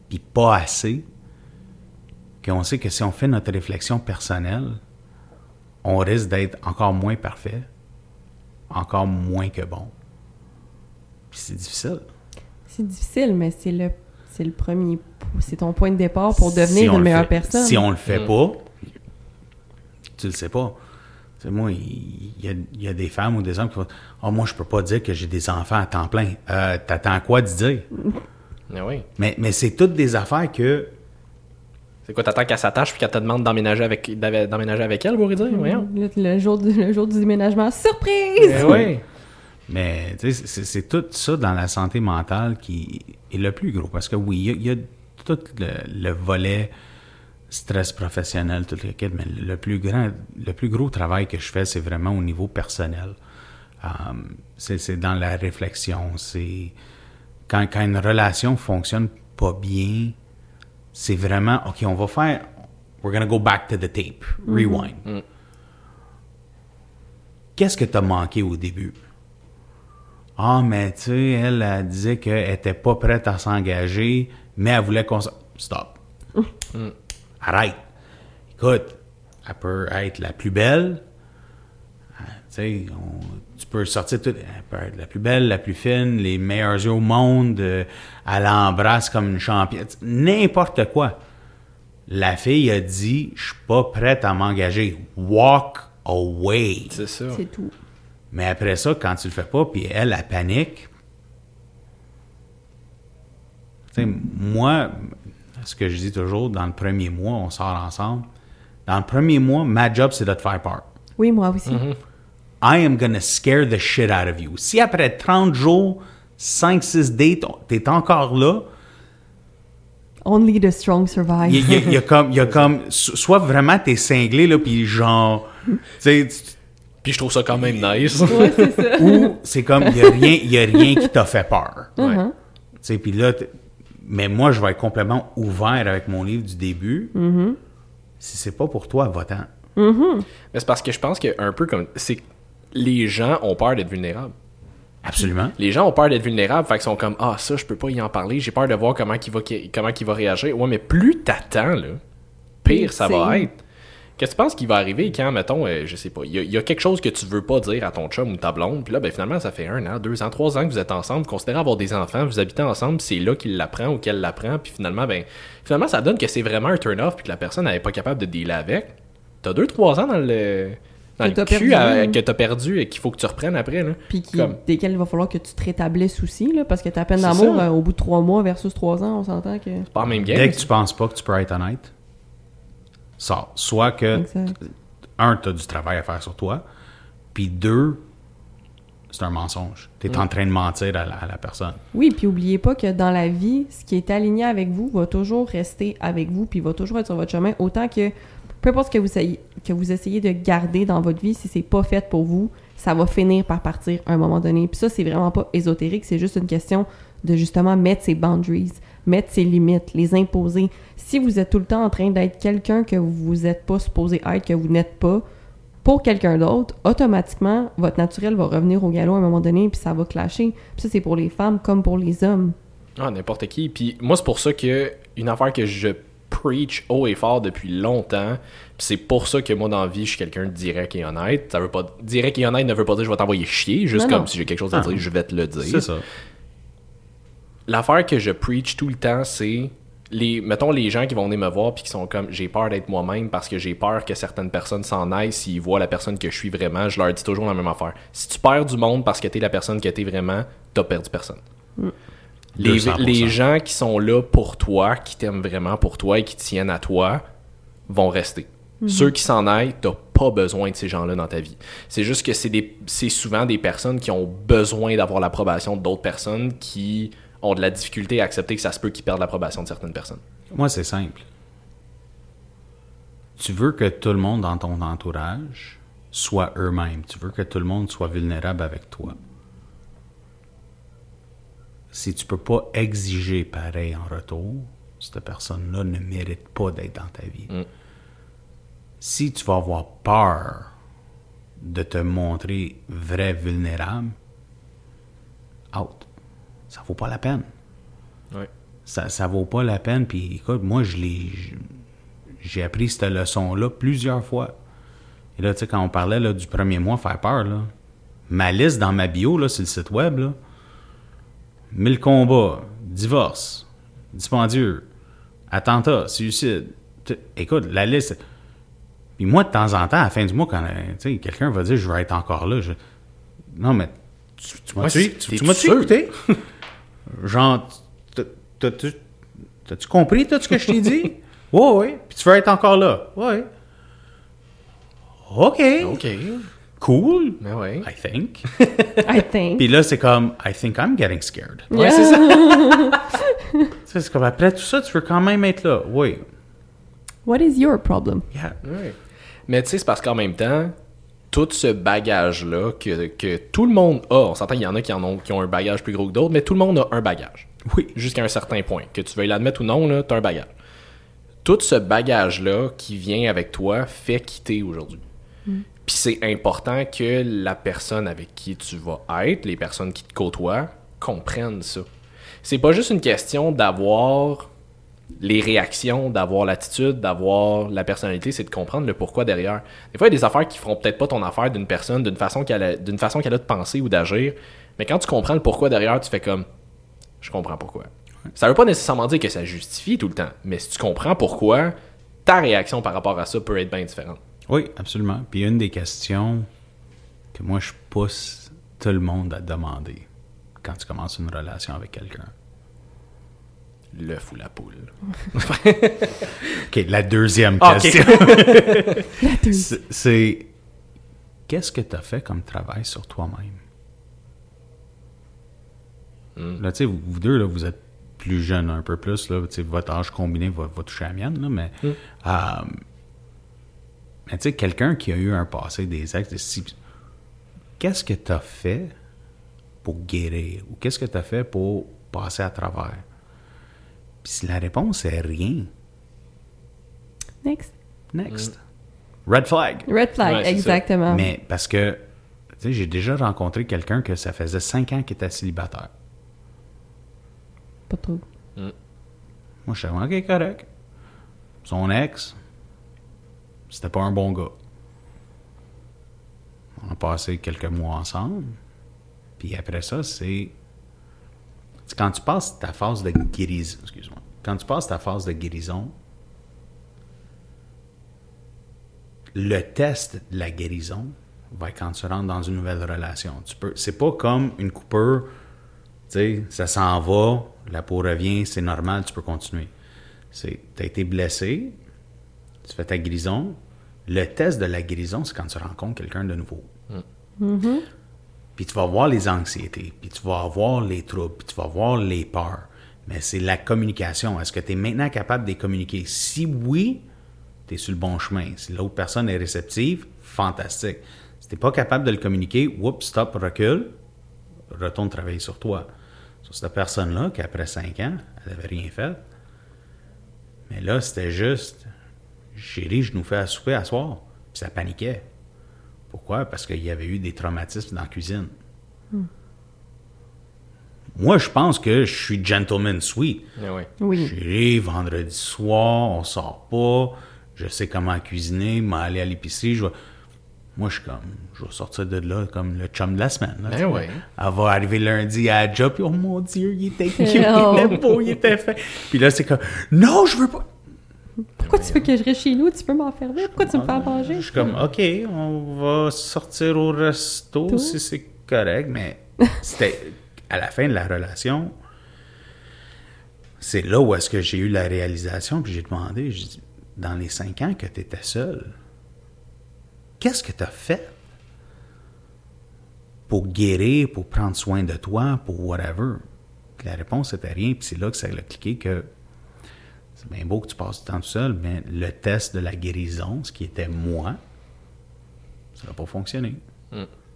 puis pas assez, qu'on sait que si on fait notre réflexion personnelle, on risque d'être encore moins parfait, encore moins que bon. Puis c'est difficile. C'est difficile, mais c'est le, c'est le premier. C'est ton point de départ pour devenir une le meilleure fait- personne. Si on le fait pas, tu le sais pas. Moi, il y, a, il y a des femmes ou des hommes qui vont Oh, moi, je peux pas dire que j'ai des enfants à temps plein. Euh, T'attends quoi de dire? Mais oui. Mais, mais c'est toutes des affaires que. C'est quoi, t'attends qu'elle s'attache, puis qu'elle te demande d'emménager avec, d'emménager avec elle, vous voulez dire? Voyons. Le, le jour du, le jour du déménagement, surprise! Eh oui. Mais tu c'est- tout ça dans la santé mentale qui est le plus gros. Parce que oui, il y a, il y a tout le, le volet stress professionnel, tout le kit, mais le plus grand, le plus gros travail que je fais, c'est vraiment au niveau personnel. Um, c'est dans la réflexion. C'est quand, quand une relation fonctionne pas bien, c'est vraiment OK. On va faire. We're gonna go back to the tape, rewind. Qu'est-ce que t'as manqué au début? Ah, mais tu sais, elle, elle disait qu'elle était pas prête à s'engager, mais elle voulait qu'on... Stop. Arrête. Écoute, elle peut être la plus belle. Ah, Tu sais, on- tu peux sortir tout. Elle peut être la plus belle, la plus fine, les meilleurs yeux au monde. euh, elle embrasse comme une championne. N'importe quoi. La fille a dit Je suis pas prête à m'engager. Walk away. C'est ça. C'est tout. Mais après ça, quand tu le fais pas, puis elle, elle panique. Tu sais, moi, ce que je dis toujours, dans le premier mois, on sort ensemble. Dans le premier mois, ma job, c'est de te faire peur. Oui, moi aussi. I am gonna scare the shit out of you. Si après 30 jours, 5-6 dates, t'es encore là, Only the strong survive. il y, a- y y comme, y a comme, so- soit vraiment t'es cinglé, là, puis genre, tu sais, tu- Puis je trouve ça quand même nice. Ouais, c'est ça. ou c'est comme, il y a rien, il y a rien qui t'a fait peur. Ouais. Tu sais, puis là, t- mais moi, je vais être complètement ouvert avec mon livre du début. Si c'est pas pour toi, va-t'en. Mais c'est parce que je pense que un peu comme. C'est que les gens ont peur d'être vulnérables. Absolument. Les gens ont peur d'être vulnérables, fait qu'ils sont comme Ah, ça, je peux pas y en parler, j'ai peur de voir comment il va, comment il va réagir. Ouais, mais plus t'attends, là, pire ça va être. Qu'est-ce que tu penses qu'il va arriver quand, mettons, euh, je sais pas, il y, a- il y a quelque chose que tu veux pas dire à ton chum ou ta blonde, puis là, ben finalement, ça fait un an, deux ans, trois ans que vous êtes ensemble, considérez avoir des enfants, vous habitez ensemble, c'est là qu'il l'apprend ou qu'elle l'apprend, puis finalement, ben, finalement, ça donne que c'est vraiment un turn-off, puis que la personne n'est pas capable de dealer avec. T'as deux, trois ans dans le dans Que le cul perdu, à- hein. que t'as perdu et qu'il faut que tu reprennes après. Là. Puis qui, Comme- desquels il va falloir que tu te rétablisses aussi, là, parce que ta peine d'amour, euh, au bout de trois mois versus trois ans, on s'entend que... C'est pas même game. Dès que tu penses pas que tu peux être honnête, Soit que, un, tu as du travail à faire sur toi, puis deux, c'est un mensonge. Tu es en train de mentir à la, à la personne. Oui, puis oubliez pas que dans la vie, ce qui est aligné avec vous va toujours rester avec vous, puis va toujours être sur votre chemin, autant que peu importe ce que vous essayez, que vous essayez de garder dans votre vie, si c'est pas fait pour vous, ça va finir par partir à un moment donné. Puis ça, c'est vraiment pas ésotérique, c'est juste une question de justement mettre ses boundaries, mettre ses limites, les imposer. Si vous êtes tout le temps en train d'être quelqu'un que vous n'êtes pas supposé être, que vous n'êtes pas, pour quelqu'un d'autre, automatiquement, votre naturel va revenir au galop à un moment donné, puis ça va clasher. Puis ça, c'est pour les femmes comme pour les hommes. Ah, n'importe qui. Puis moi, c'est pour ça que une affaire que je preach haut et fort depuis longtemps, puis c'est pour ça que moi, dans la vie, je suis quelqu'un de direct et honnête. Ça veut pas... Direct et honnête ne veut pas dire que je vais t'envoyer chier, juste Non, comme non. si j'ai quelque chose à Ah. dire, je vais te le dire. C'est ça. L'affaire que je preach tout le temps, c'est les mettons les gens qui vont venir me voir puis qui sont comme j'ai peur d'être moi-même parce que j'ai peur que certaines personnes s'en aillent s'ils voient la personne que je suis vraiment, je leur dis toujours la même affaire. Si tu perds du monde parce que t'es la personne que t'es vraiment, t'as perdu personne. Les, 200%. les gens qui sont là pour toi, qui t'aiment vraiment pour toi et qui tiennent à toi, vont rester. Ceux qui s'en aillent, t'as pas besoin de ces gens-là dans ta vie. C'est juste que c'est des c'est souvent des personnes qui ont besoin d'avoir l'approbation d'autres personnes qui ont de la difficulté à accepter que ça se peut qu'ils perdent l'approbation de certaines personnes. Moi, c'est simple. Tu veux que tout le monde dans ton entourage soit eux-mêmes. Tu veux que tout le monde soit vulnérable avec toi. Si tu peux pas exiger pareil en retour, cette personne-là ne mérite pas d'être dans ta vie. Mm. Si tu vas avoir peur de te montrer vrai vulnérable. Ça vaut pas la peine Ouais. ça, ça vaut pas la peine. Puis écoute, moi, je l'ai. J'ai appris cette leçon-là plusieurs fois. Et là, tu sais, quand on parlait là, du premier mois, faire peur, là, ma liste dans ma bio, là, sur le site web, là, 1000 combats, divorce, dispendieux, attentat, suicide. Écoute, la liste. Puis moi, de temps en temps, à la fin du mois, quand quelqu'un va dire je vais être encore là, je... non, mais tu, tu m'as-tu c'est- tu, tu m'as-tu sûr? Genre, t'as- t'as-tu compris tout ce que je t'ai dit? Oui, oui. Puis tu veux être encore là? Oui. OK. OK. Cool. Mais ouais. I think. I think. Puis là, c'est comme, I think I'm getting scared. Ouais, c'est ça. Tu sais, c'est comme, après tout ça, tu veux quand même être là? Oui. What is your problem? Yeah. Ouais. Mais tu sais, c'est parce qu'en même temps, tout ce bagage-là que, que tout le monde a, on s'entend qu'il y en a qui, en ont, qui ont un bagage plus gros que d'autres, mais tout le monde a un bagage. Oui. Jusqu'à un certain point. Que tu veuilles l'admettre ou non, tu as un bagage. Tout ce bagage-là qui vient avec toi fait quitter aujourd'hui. Puis c'est important que la personne avec qui tu vas être, les personnes qui te côtoient, comprennent ça. C'est pas juste une question d'avoir les réactions, d'avoir l'attitude, d'avoir la personnalité, c'est de comprendre le pourquoi derrière. Des fois, il y a des affaires qui feront peut-être pas ton affaire d'une personne, d'une façon qu'elle a, d'une façon qu'elle a de penser ou d'agir, mais quand tu comprends le pourquoi derrière, tu fais comme je comprends pourquoi. Ça veut pas nécessairement dire que ça justifie tout le temps, mais si tu comprends pourquoi, ta réaction par rapport à ça peut être bien différente. Oui, absolument. Puis une des questions que moi, je pousse tout le monde à demander quand tu commences une relation avec quelqu'un. L'œuf ou la poule. OK, la deuxième Ah, question. C'est- qu'est-ce que tu as fait comme travail sur toi-même? Hmm. Là, tu sais, vous, vous deux, là, vous êtes plus jeunes un peu plus, là, votre âge combiné va, va toucher la mienne, là, mais, Hmm. euh, mais tu sais, quelqu'un qui a eu un passé, des des si- qu'est-ce que tu as fait pour guérir? Ou qu'est-ce que tu as fait pour passer à travers? Puis si la réponse est rien, Next. next. Red flag. Red flag, Ouais, c'est ça. exactement. Mais parce que, tu sais, j'ai déjà rencontré quelqu'un que ça faisait cinq ans qu'il était célibataire. Pas trop. Moi, je suis OK, correct. Son ex, c'était pas un bon gars. On a passé quelques mois ensemble. Puis après ça, c'est. Quand tu passes ta phase de guérison, excuse-moi. Quand tu passes ta phase de guérison, le test de la guérison va être quand tu rentres dans une nouvelle relation. Tu peux, c'est pas comme une coupure, tu sais, ça s'en va, la peau revient, c'est normal, tu peux continuer. C'est, t'as été blessé, tu fais ta guérison. Le test de la guérison, c'est quand tu rencontres quelqu'un de nouveau. Puis tu vas voir les anxiétés, puis tu vas avoir les troubles, puis tu vas voir les peurs. Mais c'est la communication. Est-ce que tu es maintenant capable de les communiquer? Si oui, tu es sur le bon chemin. Si l'autre personne est réceptive, fantastique. Si tu pas capable de le communiquer, oups, stop, recule, retourne travailler sur toi. Sur cette personne-là, qui après cinq ans, elle n'avait rien fait. Mais là, c'était juste, chérie, je nous fais à souper à soir. Puis ça paniquait. Pourquoi? Parce qu'il y avait eu des traumatismes dans la cuisine. Moi, je pense que je suis gentleman sweet. Ah ouais. Oui. Chérie, vendredi soir, on sort pas. Je sais comment cuisiner, m'aller à l'épicerie. Je vais... Moi, je suis comme, je vais sortir de là comme le chum de la semaine. là, Ben sais. ouais. Elle va arriver lundi à la job, puis oh mon Dieu, il était cute, Oh. il était beau, il était fait. Puis là, c'est comme, non, je veux pas. Pourquoi tu veux que je reste chez nous? Tu peux m'enfermer? Pourquoi tu me fais à manger? Je suis comme, OK, on va sortir au resto Tout. si c'est correct, mais c'était à la fin de la relation. C'est là où est-ce que j'ai eu la réalisation, puis j'ai demandé, j'ai dit, dans les cinq ans que tu étais seul, qu'est-ce que tu as fait pour guérir, pour prendre soin de toi, pour whatever? Puis la réponse était rien, puis c'est là que ça a cliqué que c'est bien beau que tu passes du temps tout seul, mais le test de la guérison, ce qui était moi, ça n'a pas fonctionné.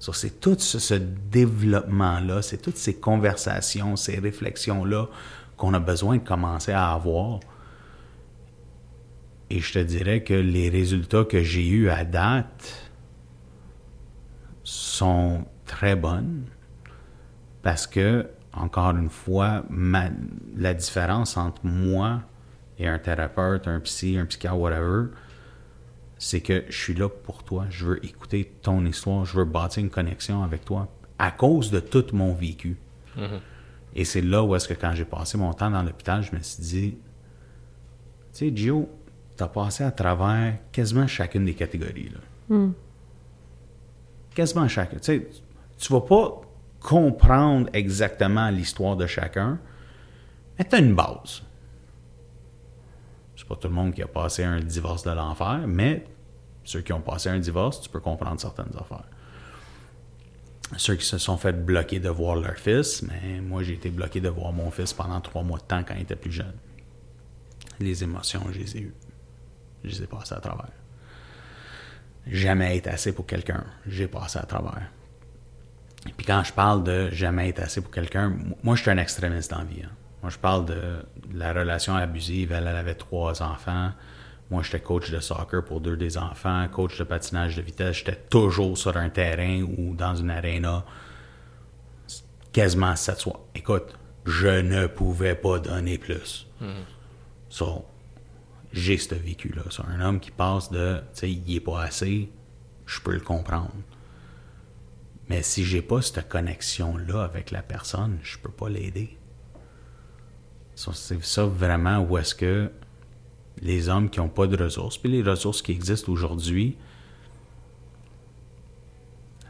So, c'est tout ce, ce développement-là, c'est toutes ces conversations, ces réflexions-là qu'on a besoin de commencer à avoir. Et je te dirais que les résultats que j'ai eus à date sont très bonnes parce que, encore une fois, ma- la différence entre moi et un thérapeute, un psy, un psychiatre, whatever, c'est que je suis là pour toi. Je veux écouter ton histoire. Je veux bâtir une connexion avec toi à cause de tout mon vécu. Et c'est là où est-ce que quand j'ai passé mon temps dans l'hôpital, je me suis dit, tu sais, Gio, t'as passé à travers quasiment chacune des catégories. Là. Quasiment chacune. Tu sais, tu vas pas comprendre exactement l'histoire de chacun, mais tu as une base. C'est pas tout le monde qui a passé un divorce de l'enfer, mais ceux qui ont passé un divorce, tu peux comprendre certaines affaires. Ceux qui se sont fait bloquer de voir leur fils, mais moi j'ai été bloqué de voir mon fils pendant trois mois de temps quand il était plus jeune. Les émotions, je les ai eues. Je les ai passées à travers. Jamais être assez pour quelqu'un, j'ai passé à travers. Et puis quand je parle de jamais être assez pour quelqu'un, moi je suis un extrémiste dans vie. hein. Moi je parle de la relation abusive. Elle, elle avait trois enfants. Moi j'étais coach de soccer pour deux des enfants, coach de patinage de vitesse. J'étais toujours sur un terrain ou dans une arena quasiment sept soirs. Écoute, je ne pouvais pas donner plus. So, j'ai ce vécu-là. C'est un homme qui passe de, tu sais, il est pas assez, je peux le comprendre. Mais si j'ai pas cette connexion-là avec la personne, je peux pas l'aider. So, C'est ça vraiment où est-ce que les hommes qui n'ont pas de ressources, puis les ressources qui existent aujourd'hui,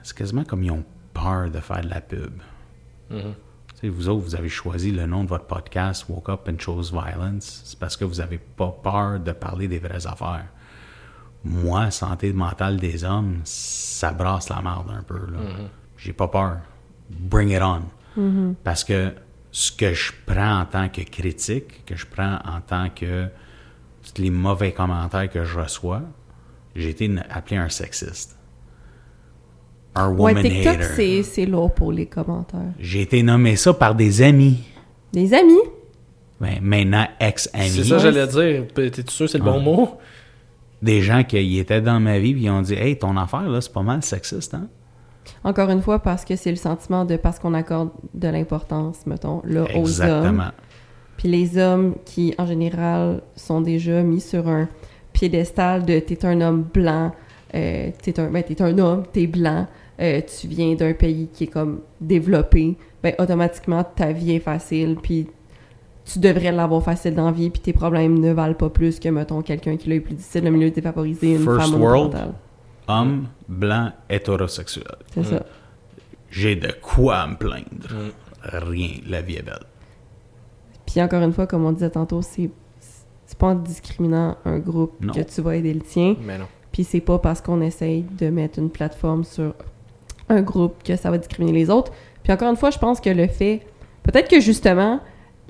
c'est quasiment comme ils ont peur de faire de la pub. Sais, vous autres, vous avez choisi le nom de votre podcast Woke Up and Chose Violence. C'est parce que vous n'avez pas peur de parler des vraies affaires. Moi, santé mentale des hommes, ça brasse la merde un peu. là. J'ai pas peur. Bring it on. Parce que ce que je prends en tant que critique, que je prends en tant que tous les mauvais commentaires que je reçois, j'ai été appelé un sexiste. Un Ouais, woman TikTok, hater. c'est, c'est lourd pour les commentaires. J'ai été nommé ça par des amis. Des amis? Ben, maintenant, ex-amis. C'est ça, j'allais dire. T'es sûr que c'est le bon mot? Des gens qui étaient dans ma vie, puis ils ont dit Hey, ton affaire, là, c'est pas mal sexiste, hein? Encore une fois, parce que c'est le sentiment de parce qu'on accorde de l'importance, mettons, là, aux hommes. Exactement. Puis les hommes qui, en général, sont déjà mis sur un piédestal de t'es un homme blanc, euh, t'es un, ben, t'es un homme, t'es blanc, euh, tu viens d'un pays qui est comme développé, ben automatiquement ta vie est facile, puis tu devrais l'avoir facile dans la vie, puis tes problèmes ne valent pas plus que, mettons, quelqu'un qui l'a eu plus difficile, le milieu défavorisé, une First femme world. Homme, blanc, hétérosexuel. C'est ça. J'ai de quoi me plaindre. Rien, la vie est belle. Puis encore une fois, comme on disait tantôt, c'est c'est pas en discriminant un groupe Non. que tu vas aider le tien. Mais non. Puis c'est pas parce qu'on essaye de mettre une plateforme sur un groupe que ça va discriminer les autres. Puis encore une fois, je pense que le fait, peut-être que justement,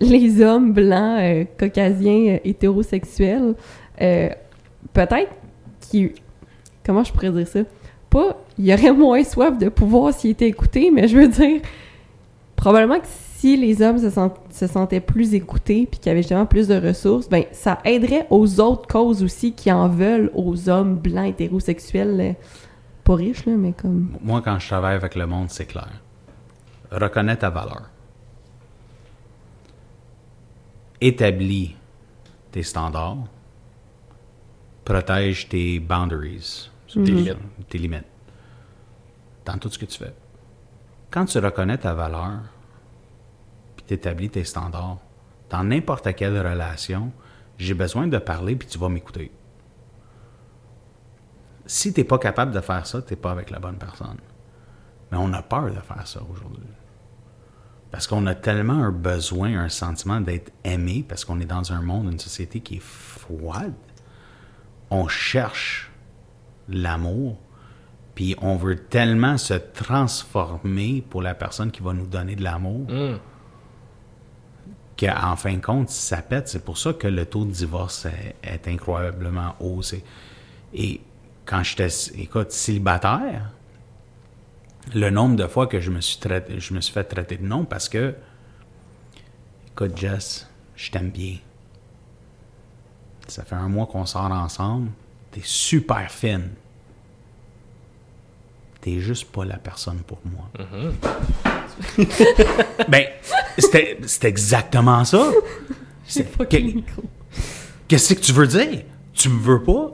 les hommes blancs, euh, caucasiens, euh, hétérosexuels, euh, peut-être qui, comment je pourrais dire ça, pas, il y aurait moins soif de pouvoir s'ils étaient écoutés, mais je veux dire, probablement que si les hommes se sentaient plus écoutés puis qu'il y avait justement plus de ressources, ben ça aiderait aux autres causes aussi qui en veulent aux hommes blancs hétérosexuels euh, pas riches là, mais comme Moi, quand je travaille avec le monde, c'est clair. Reconnais ta valeur. Établis tes standards. Protège tes boundaries, tes, limites, tes limites dans tout ce que tu fais. Quand tu reconnais ta valeur, puis tu établis tes standards, dans n'importe quelle relation, j'ai besoin de parler, puis tu vas m'écouter. Si tu n'es pas capable de faire ça, tu n'es pas avec la bonne personne. Mais on a peur de faire ça aujourd'hui. Parce qu'on a tellement un besoin, un sentiment d'être aimé, parce qu'on est dans un monde, une société qui est froide. On cherche l'amour, puis on veut tellement se transformer pour la personne qui va nous donner de l'amour, Mm. qu'en fin de compte, ça pète. C'est pour ça que le taux de divorce est, est incroyablement haut. C'est- Et quand j'étais, écoute, célibataire, le nombre de fois que je me suis, traité, je me suis fait traiter de non parce que, écoute, Jess, je t'aime bien. Ça fait un mois qu'on sort ensemble. T'es super fine. T'es juste pas la personne pour moi. ben, c'était c'était exactement ça. C'est-. Qu'est-ce que tu veux dire? Tu me veux pas?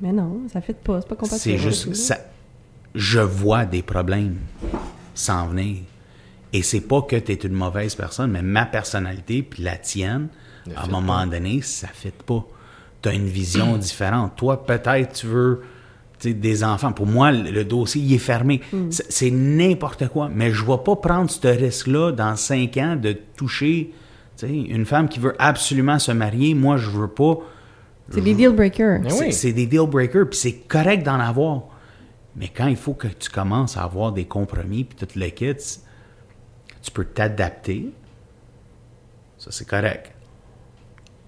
Mais non, ça fait pas, c'est pas compatible. C'est juste ça. Je vois des problèmes s'en venir. Et c'est pas que tu es une mauvaise personne, mais ma personnalité puis la tienne, Ne à un moment donné, ça ne pas. Tu as une vision différente. Toi, peut-être, tu veux des enfants. Pour moi, le, le dossier, il est fermé. C'est- C'est n'importe quoi. Mais je ne vais pas prendre ce risque-là dans cinq ans de toucher une femme qui veut absolument se marier. Moi, je veux pas. C'est des deal breakers. Mais C'est- oui. C'est des deal breakers, puis c'est correct d'en avoir. Mais quand il faut que tu commences à avoir des compromis, puis tout le kit, tu peux t'adapter. Ça, c'est correct.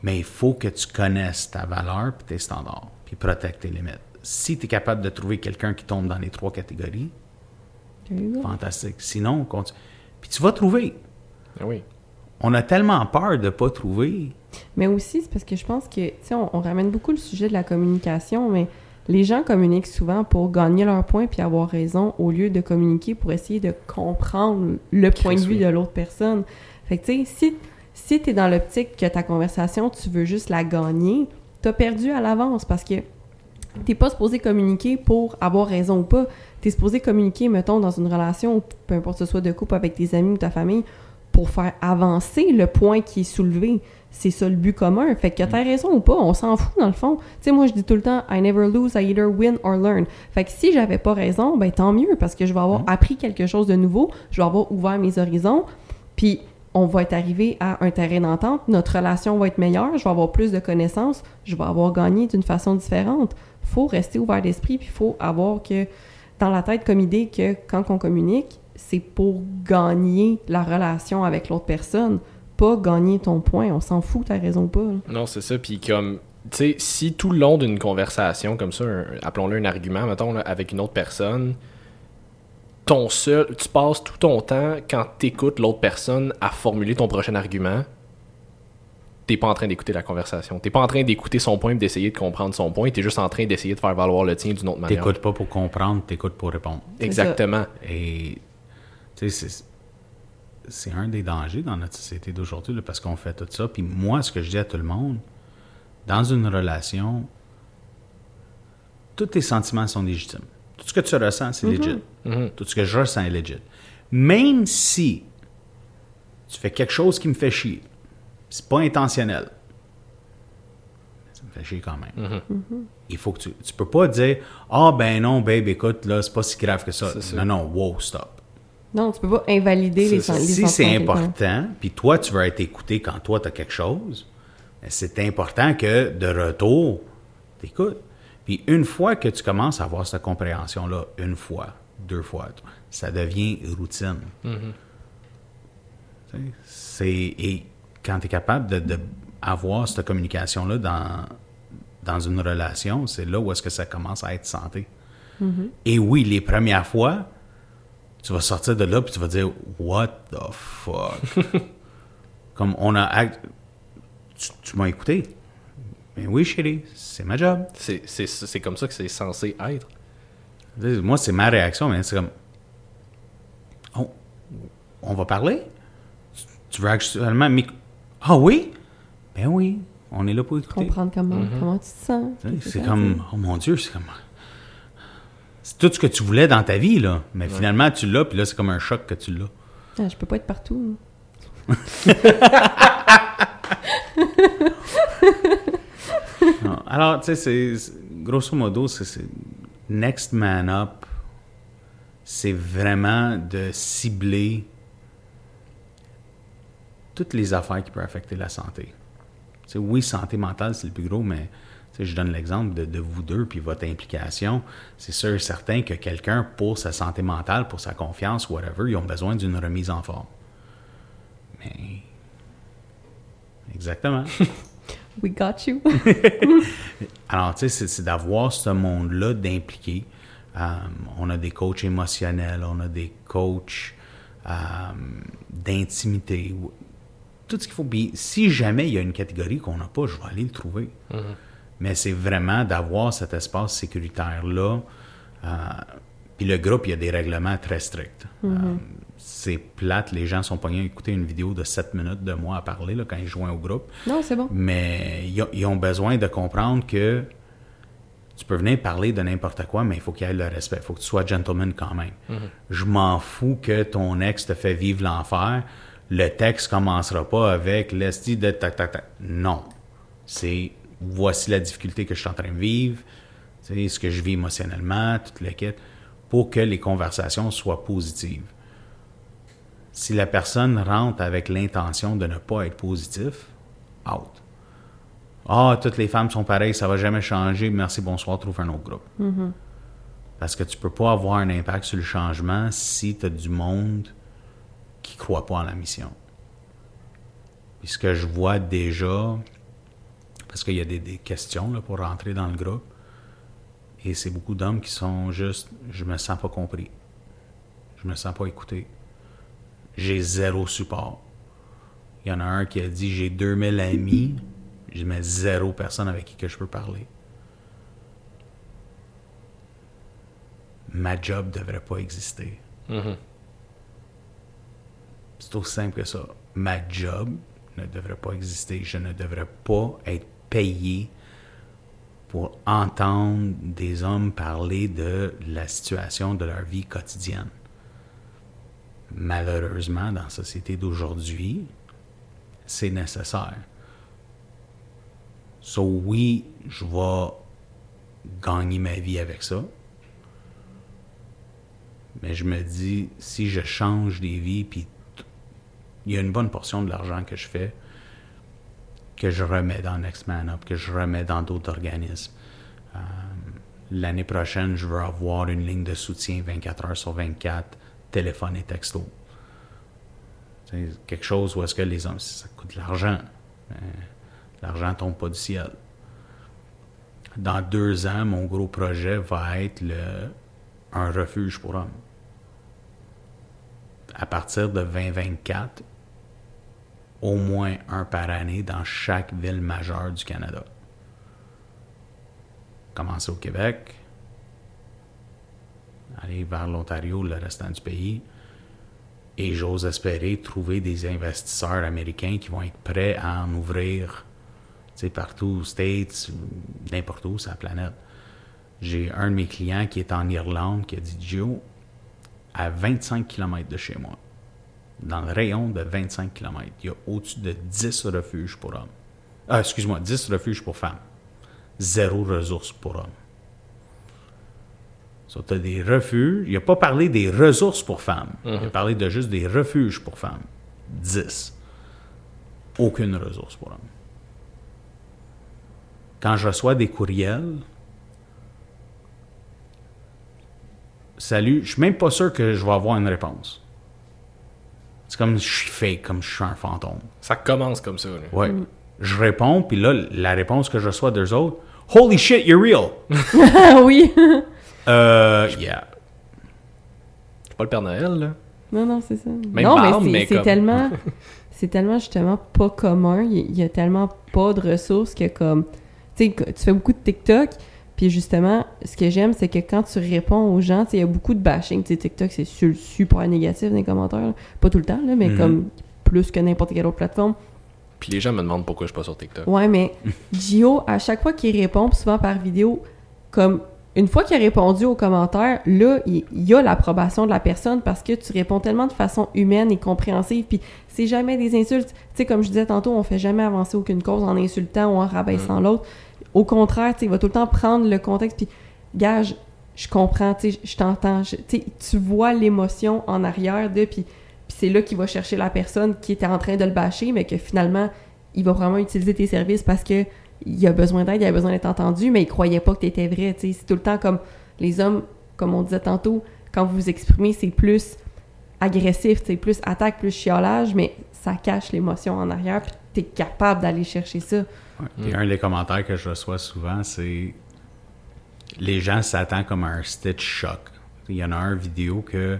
Mais il faut que tu connaisses ta valeur puis tes standards, puis protège tes limites. Si tu es capable de trouver quelqu'un qui tombe dans les trois catégories, fantastique. Sinon, continue. Puis tu vas trouver. Ah oui. On a tellement peur de ne pas trouver. Mais aussi, c'est parce que je pense que, tu sais, on, on ramène beaucoup le sujet de la communication, mais les gens communiquent souvent pour gagner leur point puis avoir raison au lieu de communiquer pour essayer de comprendre le point de vue de l'autre personne. Fait que, tu sais, si, si tu es dans l'optique que ta conversation, tu veux juste la gagner, t'as perdu à l'avance parce que t'es pas supposé communiquer pour avoir raison ou pas. T'es supposé communiquer, mettons, dans une relation, peu importe ce soit de couple avec tes amis ou ta famille, pour faire avancer le point qui est soulevé. C'est ça le but commun. Fait que t'as raison ou pas, on s'en fout dans le fond. Tu sais, moi je dis tout le temps, I never lose, I either win or learn. Fait que si j'avais pas raison, ben tant mieux parce que je vais avoir appris quelque chose de nouveau, je vais avoir ouvert mes horizons, puis on va être arrivé à un terrain d'entente, notre relation va être meilleure, je vais avoir plus de connaissances, je vais avoir gagné d'une façon différente. Faut rester ouvert d'esprit, puis faut avoir que dans la tête comme idée que quand on communique, c'est pour gagner la relation avec l'autre personne, pas gagner ton point. On s'en fout, t'as raison ou pas. Non, c'est ça. Puis comme, tu sais, si tout le long d'une conversation comme ça, appelons-le un argument, mettons, là, avec une autre personne, ton seul, tu passes tout ton temps quand t'écoutes l'autre personne à formuler ton prochain argument, t'es pas en train d'écouter la conversation. T'es pas en train d'écouter son point et d'essayer de comprendre son point. T'es juste en train d'essayer de faire valoir le tien d'une autre manière. T'écoutes pas pour comprendre, t'écoutes pour répondre. Exactement. Et tu sais, c'est- un des dangers dans notre société d'aujourd'hui, parce qu'on fait tout ça. Puis moi, ce que je dis à tout le monde, dans une relation, tous tes sentiments sont légitimes. Tout ce que tu ressens, c'est legit. Mhm. Tout ce que je ressens est legit. Même si tu fais quelque chose qui me fait chier, C'est pas intentionnel. Ça me fait chier quand même. Il faut que tu. Tu peux pas dire Ah, ben non, babe, écoute, là, c'est pas si grave que ça. Non, non, wow, stop. Non, tu peux pas invalider les, ça. Si c'est important, puis toi, tu veux être écouté quand toi, tu as quelque chose, ben, c'est important que de retour, t'écoutes. Puis une fois que tu commences à avoir cette compréhension-là, une fois, deux fois, ça devient routine. C'est, et quand tu es capable de, de avoir cette communication-là dans, dans une relation, c'est là où est-ce que ça commence à être santé. Et oui, les premières fois, tu vas sortir de là puis tu vas dire What the fuck? Comme on a. tu m'as écouté. Mais oui, chérie, c'est ma job. C'est- C'est c'est comme ça que c'est censé être. Moi, c'est ma réaction, mais c'est comme. Oh, on va parler? Tu, tu veux actuellement. Ah oui? Ben oui, on est là pour écouter. Comprendre comment, Mm-hmm. comment tu te sens. C'est comme, oh mon Dieu, c'est comme. C'est tout ce que tu voulais dans ta vie, là. Mais finalement, tu l'as, puis là, c'est comme un choc que tu l'as. Ah, je peux pas être partout. Alors, tu sais, grosso modo, c'est Next Man Up, c'est vraiment de cibler toutes les affaires qui peuvent affecter la santé. Tu sais, oui, santé mentale, c'est le plus gros, mais je donne l'exemple de, de vous deux puis votre implication. C'est sûr et certain que quelqu'un, pour sa santé mentale, pour sa confiance, whatever, ils ont besoin d'une remise en forme. Mais. Exactement. We got you. Alors, tu sais, c'est- d'avoir ce monde-là d'impliquer. Euh, on a des coachs émotionnels, on a des coachs euh, d'intimité, ou- tout ce qu'il faut. Puis, si jamais il y a une catégorie qu'on n'a pas, je vais aller le trouver. Mais c'est vraiment d'avoir cet espace sécuritaire-là. Euh, puis le groupe, il y a des règlements très stricts. Euh, c'est plate, les gens sont pognés à écouter une vidéo de 7 minutes de moi à parler là, quand ils joignent au groupe. non, c'est bon. Mais ils ont, ils ont besoin de comprendre que tu peux venir parler de n'importe quoi, mais il faut qu'il y ait le respect. Il faut que tu sois gentleman quand même. Je m'en fous que ton ex te fait vivre l'enfer. Le texte commencera pas avec l'esti de tac tac tac. Non. C'est voici la difficulté que je suis en train de vivre, ce que je vis émotionnellement, toute la quête, pour que les conversations soient positives. Si la personne rentre avec l'intention de ne pas être positif, out. Ah, toutes les femmes sont pareilles, ça va jamais changer, merci, bonsoir, trouve un autre groupe. Parce que tu peux pas avoir un impact sur le changement si tu as du monde qui croit pas en la mission. Puis ce que je vois déjà, parce qu'il y a des, des questions là, pour rentrer dans le groupe, et c'est beaucoup d'hommes qui sont juste, je me sens pas compris. Je me sens pas écouté. J'ai zéro support. Il y en a un qui a dit j'ai 2000 amis, j'ai mais zéro personne avec qui que je peux parler. Ma job devrait pas exister. C'est aussi simple que ça. Ma job ne devrait pas exister. Je ne devrais pas être payé pour entendre des hommes parler de la situation de leur vie quotidienne. Malheureusement, dans la société d'aujourd'hui, c'est nécessaire. So oui, je vais gagner ma vie avec ça. Mais je me dis, si je change des vies, puis il y a une bonne portion de l'argent que je fais que je remets dans Next Man Up, que je remets dans d'autres organismes. Euh, L'année prochaine, je veux avoir une ligne de soutien 24 heures sur 24, téléphone et texto. C'est quelque chose où est-ce que les hommes, ça coûte de l'argent. Mais L'argent tombe pas du ciel. Dans deux ans, mon gros projet va être le, un refuge pour hommes. À partir de 2024, au moins un par année dans chaque ville majeure du Canada. Commencer au Québec, aller vers l'Ontario, le restant du pays, et j'ose espérer trouver des investisseurs américains qui vont être prêts à en ouvrir partout aux States, n'importe où sur la planète. J'ai un de mes clients qui est en Irlande qui a dit Joe, à 25 km de chez moi, dans le rayon de 25 km, il y a au-dessus de 10 refuges pour hommes. Ah, excuse-moi, 10 refuges pour femmes. Zéro ressources pour hommes. So, tu as des refuges. Il n'a pas parlé des ressources pour femmes. Il a parlé de juste des refuges pour femmes. 10. Aucune ressource pour hommes. Quand je reçois des courriels, salut, je suis même pas sûr que je vais avoir une réponse. C'est comme je suis fake, comme je suis un fantôme. Ça commence comme ça. Ouais. Je réponds, puis là, la réponse que je reçois d'eux autres, Holy shit, you're real! Ah oui! Euh, yeah. C'est pas le Père Noël, là. non, non, c'est ça. Même non, barbe, mais c'est comme- tellement... C'est tellement, justement, pas commun. Il y- a tellement pas de ressources que, comme... Tu sais, tu fais beaucoup de TikTok, puis justement, ce que j'aime, c'est que quand tu réponds aux gens, il y a beaucoup de bashing. Tu sais, TikTok, c'est su- super négatif dans les commentaires. là. Pas tout le temps, là, mais Mhm. comme plus que n'importe quelle autre plateforme. Puis les gens me demandent pourquoi je suis pas sur TikTok. Ouais, mais Gio, à chaque fois qu'il répond, souvent par vidéo, comme une fois qu'il a répondu aux commentaires, là, il y a l'approbation de la personne parce que tu réponds tellement de façon humaine et compréhensive, puis c'est jamais des insultes. Tu sais, comme je disais tantôt, on fait jamais avancer aucune cause en insultant ou en rabaissant l'autre. Au contraire, tu sais, il va tout le temps prendre le contexte, puis gage, je comprends, tu sais, je t'entends, je- tu sais, tu vois l'émotion en arrière de, puis puis c'est là qu'il va chercher la personne qui était en train de le bâcher, mais que finalement, il va vraiment utiliser tes services parce que il a besoin d'aide, il a besoin d'être entendu, mais il croyait pas que tu étais vrai. tu sais. C'est tout le temps comme les hommes, comme on disait tantôt, quand vous vous exprimez, c'est plus agressif, c'est plus attaque, plus chiolage, mais ça cache l'émotion en arrière, puis tu es capable d'aller chercher ça. Ouais. Puis un des commentaires que je reçois souvent, c'est les gens s'attendent comme à un stitch shock. Il y en a un vidéo que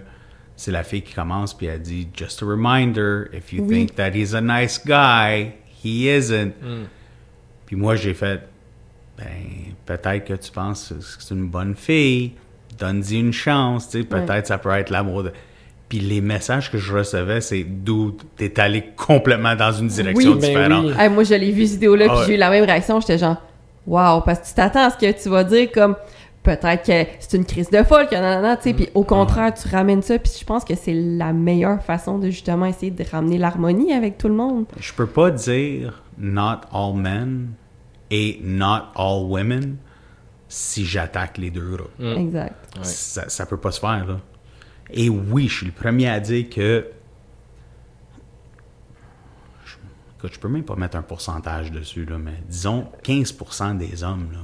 c'est la fille qui commence puis elle dit Just a reminder, if you Oui. think that he's a nice guy, he isn't. Puis moi j'ai fait ben peut-être que tu penses que c'est une bonne fille, donne-y une chance, tu sais, peut-être ça peut être l'amour de. Puis les messages que je recevais, c'est dude, t'es allé complètement dans une direction Oui, ben différente. oui. Hey, moi, je l'ai vu, cette vidéo-là, Ah puis ouais. j'ai eu la même réaction. J'étais genre, wow, parce que tu t'attends à ce que tu vas dire comme peut-être que c'est une crise de folle, que tu sais, puis au contraire, tu ramènes ça, puis je pense que c'est la meilleure façon de justement essayer de ramener l'harmonie avec tout le monde. Je peux pas dire not all men et not all women si j'attaque les deux groupes. Exact. Ouais. Ça, ça peut pas se faire, là. Et oui, je suis le premier à dire que. Je, écoute, je peux même pas mettre un pourcentage dessus, là, mais disons 15% des hommes, là.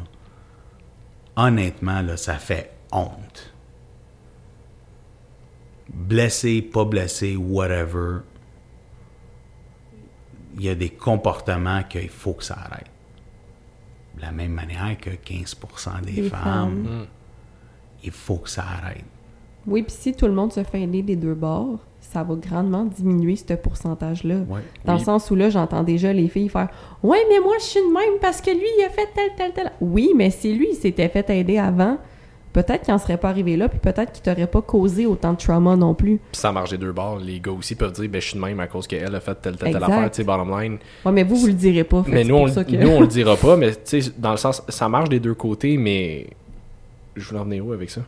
Honnêtement, là, ça fait honte. Blessé, pas blessé, whatever. Il y a des comportements qu'il faut que ça arrête. De la même manière que 15% des, Des femmes, femmes. il faut que ça arrête. Oui, puis si tout le monde se fait aider des deux bords, ça va grandement diminuer ce pourcentage-là. Ouais. Dans Oui. le sens où là, j'entends déjà les filles faire Ouais, mais moi, je suis de même parce que lui, il a fait tel, tel, tel. Oui, mais si lui, il s'était fait aider avant, peut-être qu'il n'en serait pas arrivé là, puis peut-être qu'il t'aurait pas causé autant de trauma non plus. Puis ça marche des deux bords. Les gars aussi peuvent dire, ben, je suis de même à cause qu'elle a fait telle, telle, telle affaire, tu sais, bottom line. Ouais, mais vous, vous le direz pas. Mais nous c'est on, que- nous, on le dira pas, mais tu sais, dans le sens, ça marche des deux côtés, mais. Je voulais en venir où avec ça?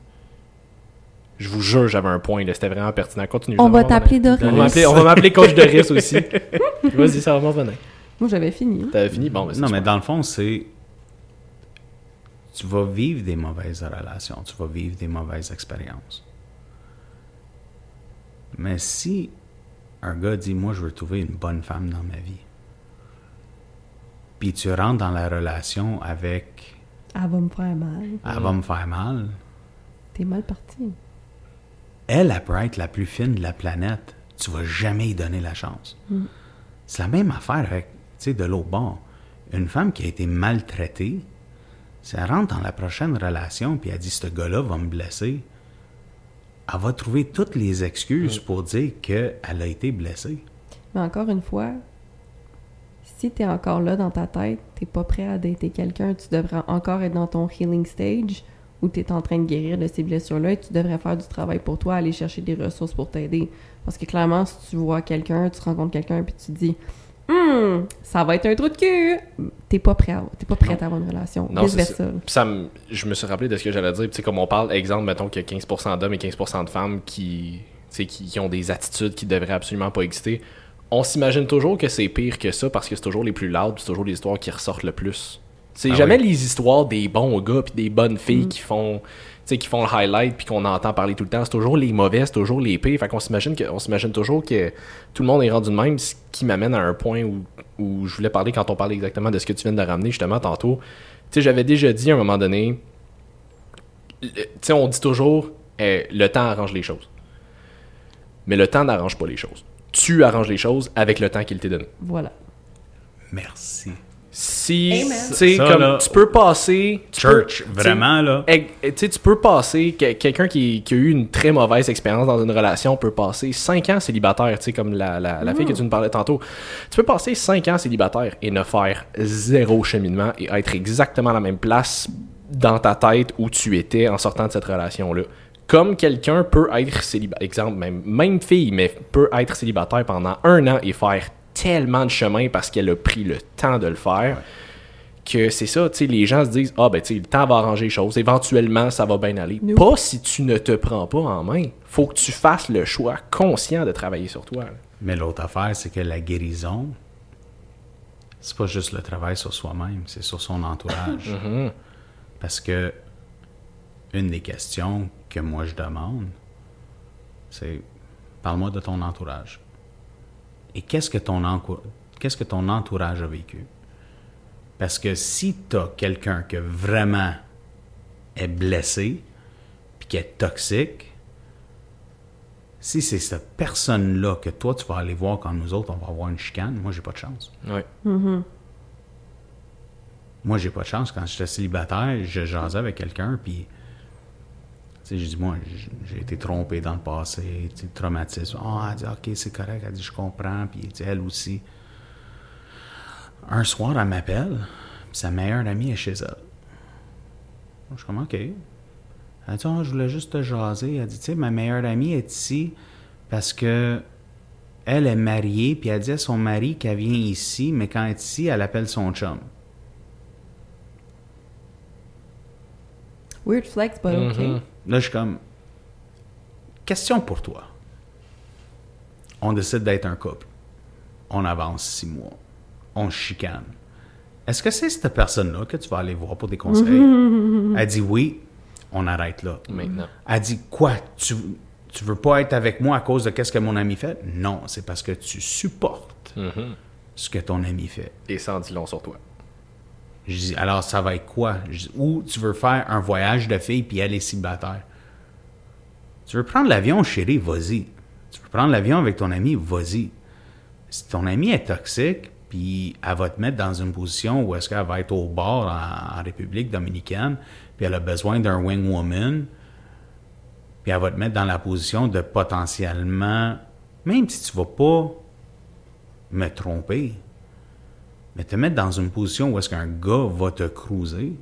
Je vous jure, j'avais un point, là, c'était vraiment pertinent. Continue. On va t'appeler. Doris. On va m'appeler- coach Doris aussi. Vas-y, ça va m'en venir. Moi, j'avais fini. T'avais fini? Bon, c'est Non, mais dans le fond, c'est. Tu vas vivre des mauvaises relations, tu vas vivre des mauvaises expériences. Mais si un gars dit Moi, je veux trouver une bonne femme dans ma vie, puis tu rentres dans la relation avec Elle va me faire mal. Elle va me faire mal, T'es mal parti. elle, elle peut être la plus fine de la planète. Tu vas jamais y donner la chance. Mm. C'est la même affaire avec, tu sais, de l'autre bord. Une femme qui a été maltraitée, si elle rentre dans la prochaine relation puis elle dit ce gars-là va me blesser, elle va trouver toutes les excuses pour dire qu'elle a été blessée. Mais encore une fois, si t'es encore là dans ta tête, t'es pas prêt à dater quelqu'un, tu devrais encore être dans ton healing stage où t'es en train de guérir de ces blessures-là et tu devrais faire du travail pour toi, aller chercher des ressources pour t'aider. Parce que clairement, si tu vois quelqu'un, tu rencontres quelqu'un puis tu te dis Hum, ça va être un trou de cul, t'es pas prêt à, t'es pas prête à avoir une relation. Non, Vice c'est versa. ça. Puis ça me- je me suis rappelé de ce que j'allais dire. Tu sais, comme on parle, exemple, mettons qu'il y a 15% d'hommes et 15% de femmes qui sais, qui, qui ont des attitudes qui devraient absolument pas exister. On s'imagine toujours que c'est pire que ça parce que c'est toujours les plus loud, puis c'est toujours les histoires qui ressortent le plus. C'est Ah jamais oui. les histoires des bons gars puis des bonnes filles qui font qui font le highlight puis qu'on entend parler tout le temps. C'est toujours les mauvais, c'est toujours les pires. Fait qu'on s'imagine que on s'imagine toujours que tout le monde est rendu de même, ce qui m'amène à un point où, où je voulais parler quand on parlait exactement de ce que tu viens de ramener justement tantôt. Tu sais, j'avais déjà dit à un moment donné, tu sais, on dit toujours euh, le temps arrange les choses. Mais le temps n'arrange pas les choses. Tu arranges les choses avec le temps qu'il t'est donné. Voilà. Merci. Si, Amen. tu sais, Ça, comme là, tu peux passer. tu Church, peux- vraiment, là. tu peux passer, que- quelqu'un qui, qui a eu une très mauvaise expérience dans une relation peut passer 5 ans célibataire, tu sais, comme la, la, la fille que tu nous parlais tantôt. Tu peux passer 5 ans célibataire et ne faire zéro cheminement et être exactement à la même place dans ta tête où tu étais en sortant de cette relation-là. Comme quelqu'un peut être célibataire, exemple, même, même fille, mais peut être célibataire pendant un an et faire tellement de chemin parce qu'elle a pris le temps de le faire que c'est ça, tu sais, les gens se disent Ah, ben, tu sais, le temps va arranger les choses, éventuellement, ça va bien aller. Nous. Pas si tu ne te prends pas en main. Faut que tu fasses le choix conscient de travailler sur toi. là. Mais l'autre affaire, c'est que la guérison, c'est pas juste le travail sur soi-même, c'est sur son entourage. Parce que une des questions que moi je demande, c'est parle-moi de ton entourage. Et qu'est-ce que ton encou- qu'est-ce que ton entourage a vécu? Parce que si tu as quelqu'un qui vraiment est blessé, puis qui est toxique, si c'est cette personne-là que toi tu vas aller voir quand nous autres on va avoir une chicane, moi j'ai pas de chance. Ouais. Moi j'ai pas de chance. Quand j'étais célibataire, je jasais avec quelqu'un, puis j'ai dit, moi, j'ai été trompé dans le passé, traumatisme. Ah, elle dit, ok, c'est correct. Elle dit, je comprends, puis sais, elle aussi. Un soir, elle m'appelle, sa meilleure amie est chez elle. Je suis comme, ok. Elle dit, Ah, je voulais juste te jaser. Elle dit, tu sais, ma meilleure amie est ici parce que elle est mariée, puis elle dit à son mari qu'elle vient ici, mais quand elle est ici, elle appelle son chum. Weird flex, but. OK. Là, je suis comme. Question pour toi. On décide d'être un couple. On avance six mois. On chicane. Est-ce que c'est cette personne-là que tu vas aller voir pour des conseils? Elle dit oui. On arrête là. Maintenant. Elle dit quoi? Tu, tu veux pas être avec moi à cause de qu'est-ce que mon ami fait? Non, c'est parce que tu supportes Mhm. ce que ton ami fait. Et ça en dit long sur toi. Je dis, alors ça va être quoi? Ou tu veux faire un voyage de filles puis est célibataire. Tu veux prendre l'avion, chérie, vas-y. Tu veux prendre l'avion avec ton ami, vas-y. Si ton ami est toxique, puis elle va te mettre dans une position où est-ce qu'elle va être au bord en, en République dominicaine, puis elle a besoin d'un wing woman, puis elle va te mettre dans la position de potentiellement, même si tu vas pas me tromper, mais te mettre dans une position où est-ce qu'un gars va te cruiser,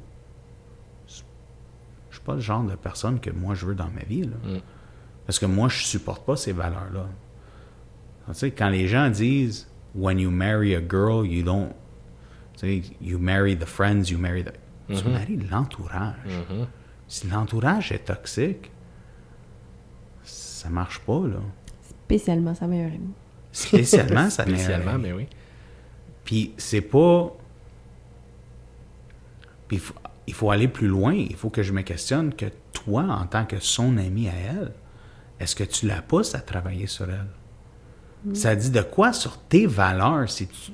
je suis pas le genre de personne que moi je veux dans ma vie. Là. Parce que moi, je supporte pas ces valeurs-là. Tu sais, quand les gens disent When you marry a girl, you don't. Tu sais, you marry the friends, you marry the. Tu maries l'entourage. Si l'entourage est toxique, ça marche pas, là. Spécialement sa meilleure amie. Spécialement, ça Spécialement, mais oui. Puis c'est pas. Puis il faut, il faut aller plus loin. Il faut que je me questionne que toi, en tant que son ami à elle, est-ce que tu la pousses à travailler sur elle? Ça dit de quoi sur tes valeurs si tu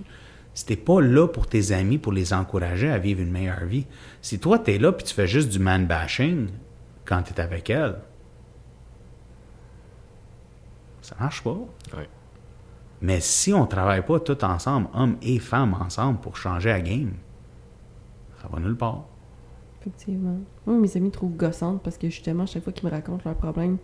si t'es pas là pour tes amis, pour les encourager à vivre une meilleure vie? Si toi, tu es là puis tu fais juste du man-bashing quand tu es avec elle, ça marche pas. Ouais. Mais si on travaille pas tous ensemble, hommes et femmes ensemble, pour changer la game, ça va nulle part. Effectivement. Moi, mes amis trouvent gossante parce que justement, chaque fois qu'ils me racontent leurs problèmes,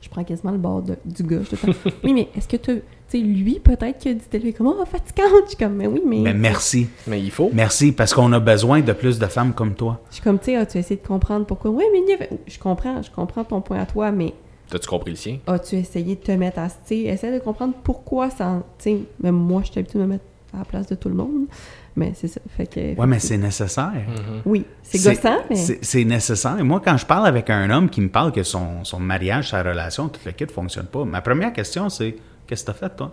je prends quasiment le bord de- du gars. Je tout oui, mais est-ce que tu. Tu sais, lui, peut-être qu'il a dit télé comme Oh, fatigante. Je suis comme, mais oui, mais. Mais merci. Mais il faut. Merci, parce qu'on a besoin de plus de femmes comme toi. Je suis comme, tu sais, as-tu essayé de comprendre pourquoi? Oui, mais il y avait- je comprends, je comprends ton point à toi, mais T'as-tu compris le sien? as-tu essayé de te mettre à. Tu sais, essaie de comprendre pourquoi ça. Tu sais, même moi, je suis habituée de me mettre à la place de tout le monde. Mais c'est ça. Fait que, Ouais, mais c'est nécessaire. Oui, c'est C'est- gossant, mais. c'est- C'est nécessaire. Et moi, quand je parle avec un homme qui me parle que son, son mariage, sa relation, tout le kit ne fonctionne pas, ma première question, c'est Qu'est-ce que tu as fait, toi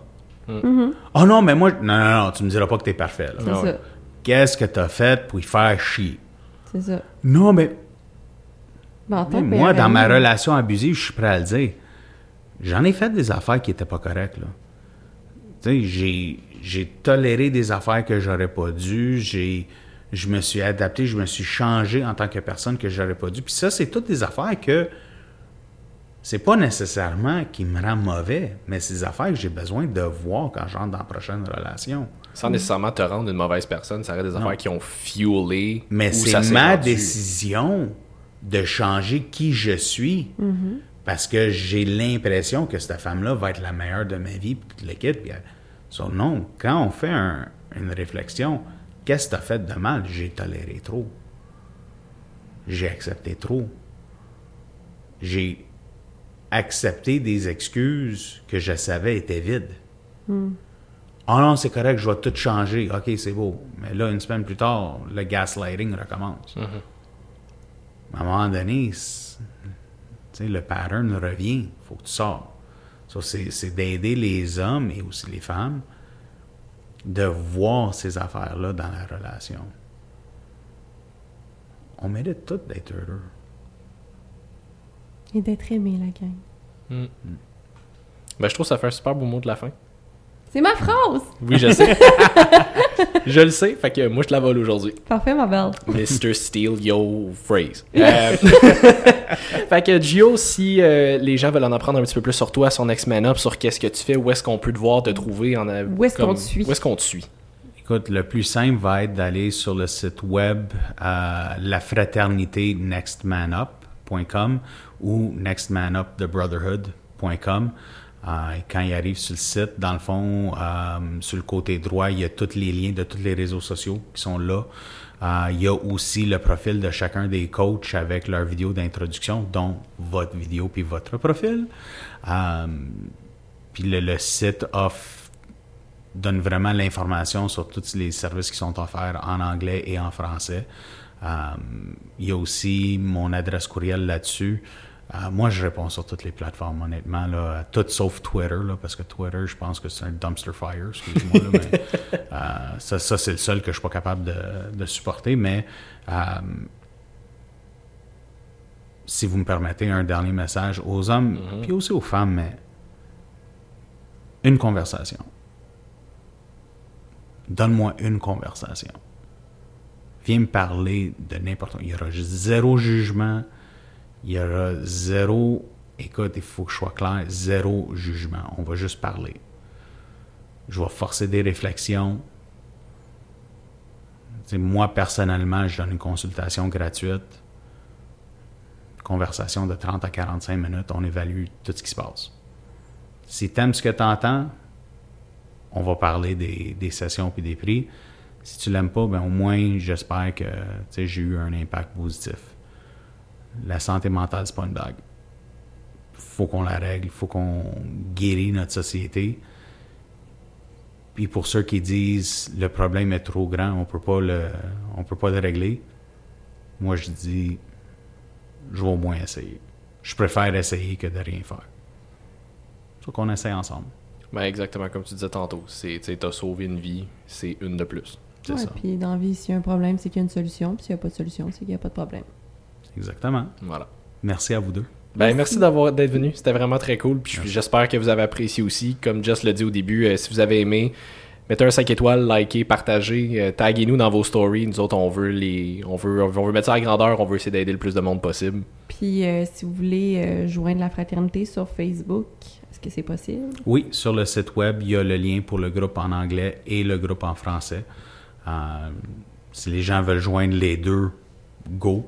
Oh non, mais moi. Non, non, non, tu me diras pas que tu es parfait. là. C'est Ah ouais. ça. Qu'est-ce que tu as fait pour y faire chier? C'est ça. Non, mais Que moi, dans ma relation abusive, je suis prêt à le dire. J'en ai fait des affaires qui n'étaient pas correctes. Là. Tu sais, j'ai, j'ai toléré des affaires que j'aurais pas dû. J'ai, je me suis adapté, je me suis changé en tant que personne que j'aurais pas dû. Puis ça, c'est toutes des affaires que c'est pas nécessairement qui me rend mauvais, mais c'est des affaires que j'ai besoin de voir quand j'entre dans la prochaine relation. Sans nécessairement te rendre une mauvaise personne, ça reste des affaires qui ont fuelé. Mais c'est ma rendu. décision de changer qui je suis. Parce que j'ai l'impression que cette femme-là va être la meilleure de ma vie, puis toute l'équipe. Puis, so, non, quand on fait un- une réflexion, qu'est-ce que tu as fait de mal? J'ai toléré trop. J'ai accepté trop. J'ai accepté des excuses que je savais étaient vides. Ah non, c'est correct, je vais tout changer. OK, c'est beau. Mais là, une semaine plus tard, le gaslighting recommence. À un moment donné, c'est- tu sais, le pattern revient. Il faut que tu sors. So, c'est c'est d'aider les hommes et aussi les femmes de voir ces affaires-là dans la relation. On mérite tout d'être heureux. Et d'être aimé, la gang. Ben, je trouve que ça fait un super beau mot de la fin. C'est ma phrase! Oui, je sais. je le sais, fait que moi, je te la vole aujourd'hui. Parfait, ma belle. Mr. Steal Yo Phrase. Euh, fait que Gio, si euh, les gens veulent en apprendre un petit peu plus sur toi, son ex-man up, sur qu'est-ce que tu fais, où est-ce qu'on peut te voir, te trouver, en, Où est-ce qu'on te suit? Où est-ce qu'on te suit? Écoute, le plus simple va être d'aller sur le site web euh, la fraternité nextmanup.com ou nextmanupthebrotherhood.com. Et quand il arrive sur le site, dans le fond, euh, sur le côté droit, il y a tous les liens de tous les réseaux sociaux qui sont là. Euh, il y a aussi le profil de chacun des coachs avec leur vidéo d'introduction, dont votre vidéo puis votre profil. Euh, puis le, le site offre donne vraiment l'information sur tous les services qui sont offerts en anglais et en français. Il y a aussi mon adresse courriel là-dessus. Euh, moi, je réponds sur toutes les plateformes, honnêtement, là, toutes sauf Twitter, là, parce que Twitter, je pense que c'est un dumpster fire, excuse-moi, là, mais euh, ça, ça, c'est le seul que je suis pas capable de, de supporter, mais euh, si vous me permettez un dernier message aux hommes, puis aussi aux femmes, mais une conversation. Donne-moi une conversation. Viens me parler de n'importe quoi. Il y aura zéro jugement. Il y aura zéro. Écoute, il faut que je sois clair. Zéro jugement. On va juste parler. Je vais forcer des réflexions. Moi, personnellement, je donne une consultation gratuite. Conversation de 30 à 45 minutes. On évalue tout ce qui se passe. Si tu aimes ce que tu entends, on va parler des, des sessions puis des prix. Si tu l'aimes pas, ben au moins j'espère que j'ai eu un impact positif. La santé mentale, c'est pas une blague. Faut qu'on la règle, faut qu'on guérisse notre société. Puis pour ceux qui disent le problème est trop grand, on peut pas le on peut pas le régler. Moi je dis je vais au moins essayer. Je préfère essayer que de rien faire. Faut qu'on essaye ensemble. Ben, exactement comme tu disais tantôt. C'est, t'as sauvé une vie, c'est une de plus. C'est Ouais, ça. Puis dans la vie, s'il y a un problème, c'est qu'il y a une solution. Puis s'il n'y a pas de solution, c'est qu'il n'y a pas de problème. Exactement. Voilà. Merci à vous deux. Ben, Merci. d'avoir d'être venu. C'était vraiment très cool. Puis j'espère que vous avez apprécié aussi. Comme Just l'a dit au début, euh, si vous avez aimé, mettez un 5 étoiles, likez, partagez, euh, taguez-nous dans vos stories. Nous autres, on veut les, on veut, on veut mettre ça à grandeur. On veut essayer d'aider le plus de monde possible. Puis euh, si vous voulez euh, joindre la fraternité sur Facebook, est-ce que c'est possible? Oui, sur le site web, il y a le lien pour le groupe en anglais et le groupe en français. Euh, si les gens veulent joindre les deux, go.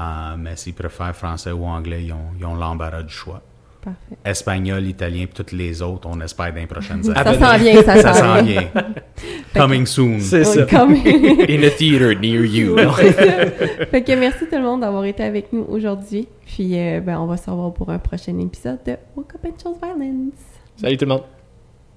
Euh, mais s'ils préfèrent français ou anglais, ils ont, ils ont l'embarras du choix. Parfait. Espagnol, italien, puis toutes les autres, on espère dans les prochaines Ça années. s'en vient, ça, Ça s'en vient. Coming soon. C'est comme- In a theater near you. fait que merci tout le monde d'avoir été avec nous aujourd'hui. Puis euh, ben, on va se revoir pour un prochain épisode de Woke Up and Chose Violence. Salut tout le monde.